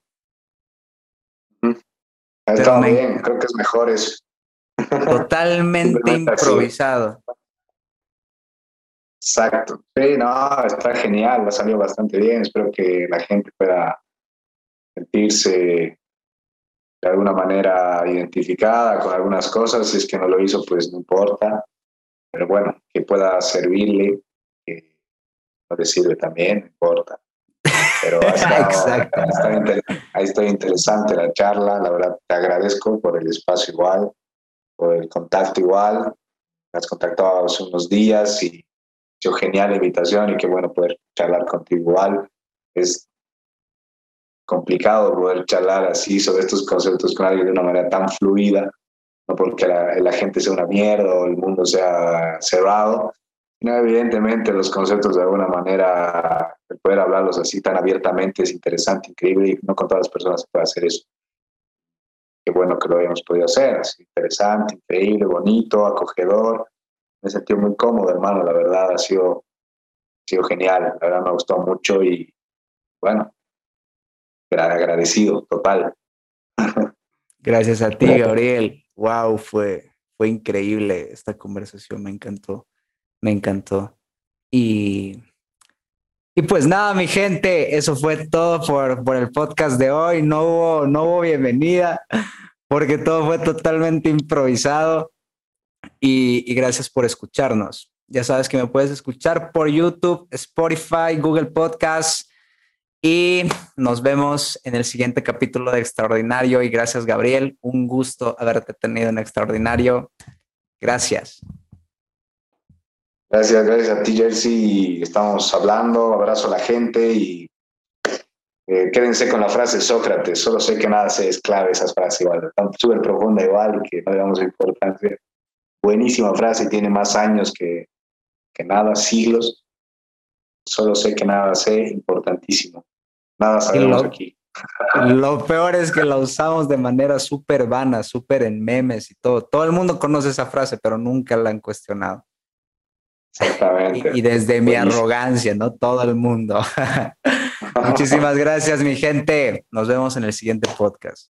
Está bien, creo que es mejor eso. Totalmente improvisado. Exacto. Sí, no, está genial, ha salido bastante bien. Espero que la gente pueda sentirse de alguna manera identificada con algunas cosas, si es que no lo hizo, pues no importa, pero bueno, que pueda servirle, que no le sirve también, no importa. Pero ha estado, interesante la charla, la verdad te agradezco por el espacio igual, por el contacto igual, me has contactado hace unos días y ha sido genial la invitación y qué bueno poder charlar contigo igual. Es complicado poder charlar así sobre estos conceptos con alguien de una manera tan fluida, no porque la, gente sea una mierda o el mundo sea cerrado, sino evidentemente los conceptos de alguna manera, poder hablarlos así tan abiertamente es interesante, increíble y no con todas las personas se puede hacer eso. Qué bueno que lo hayamos podido hacer, así interesante, increíble, bonito, acogedor. Me sentido muy cómodo, hermano, la verdad ha sido, ha sido genial, la verdad me gustó mucho y bueno, agradecido, total. Gracias a ti, Gabriel. Wow, fue, fue increíble esta conversación, me encantó, me encantó. Y, y pues nada, mi gente, eso fue todo por, por el podcast de hoy. No hubo, no hubo bienvenida porque todo fue totalmente improvisado. Y, y gracias por escucharnos. Ya sabes que me puedes escuchar por YouTube, Spotify, Google Podcasts y nos vemos en el siguiente capítulo de Extraordinario. Y gracias, Gabriel. Un gusto haberte tenido en Extraordinario. Gracias. Gracias, gracias a ti, Jersey. Estamos hablando. Abrazo a la gente y eh, quédense con la frase Sócrates. Solo sé que nada se es clave esa frase igual. Súper profunda igual que no le damos importancia. Buenísima frase, tiene más años que, que nada, siglos. Solo sé que nada sé, importantísimo. Nada sabemos lo, aquí. Lo peor es que la usamos de manera súper vana, súper en memes y todo. Todo el mundo conoce esa frase, pero nunca la han cuestionado. Exactamente. Y, desde mi arrogancia, ¿no? Todo el mundo. Muchísimas gracias, mi gente. Nos vemos en el siguiente podcast.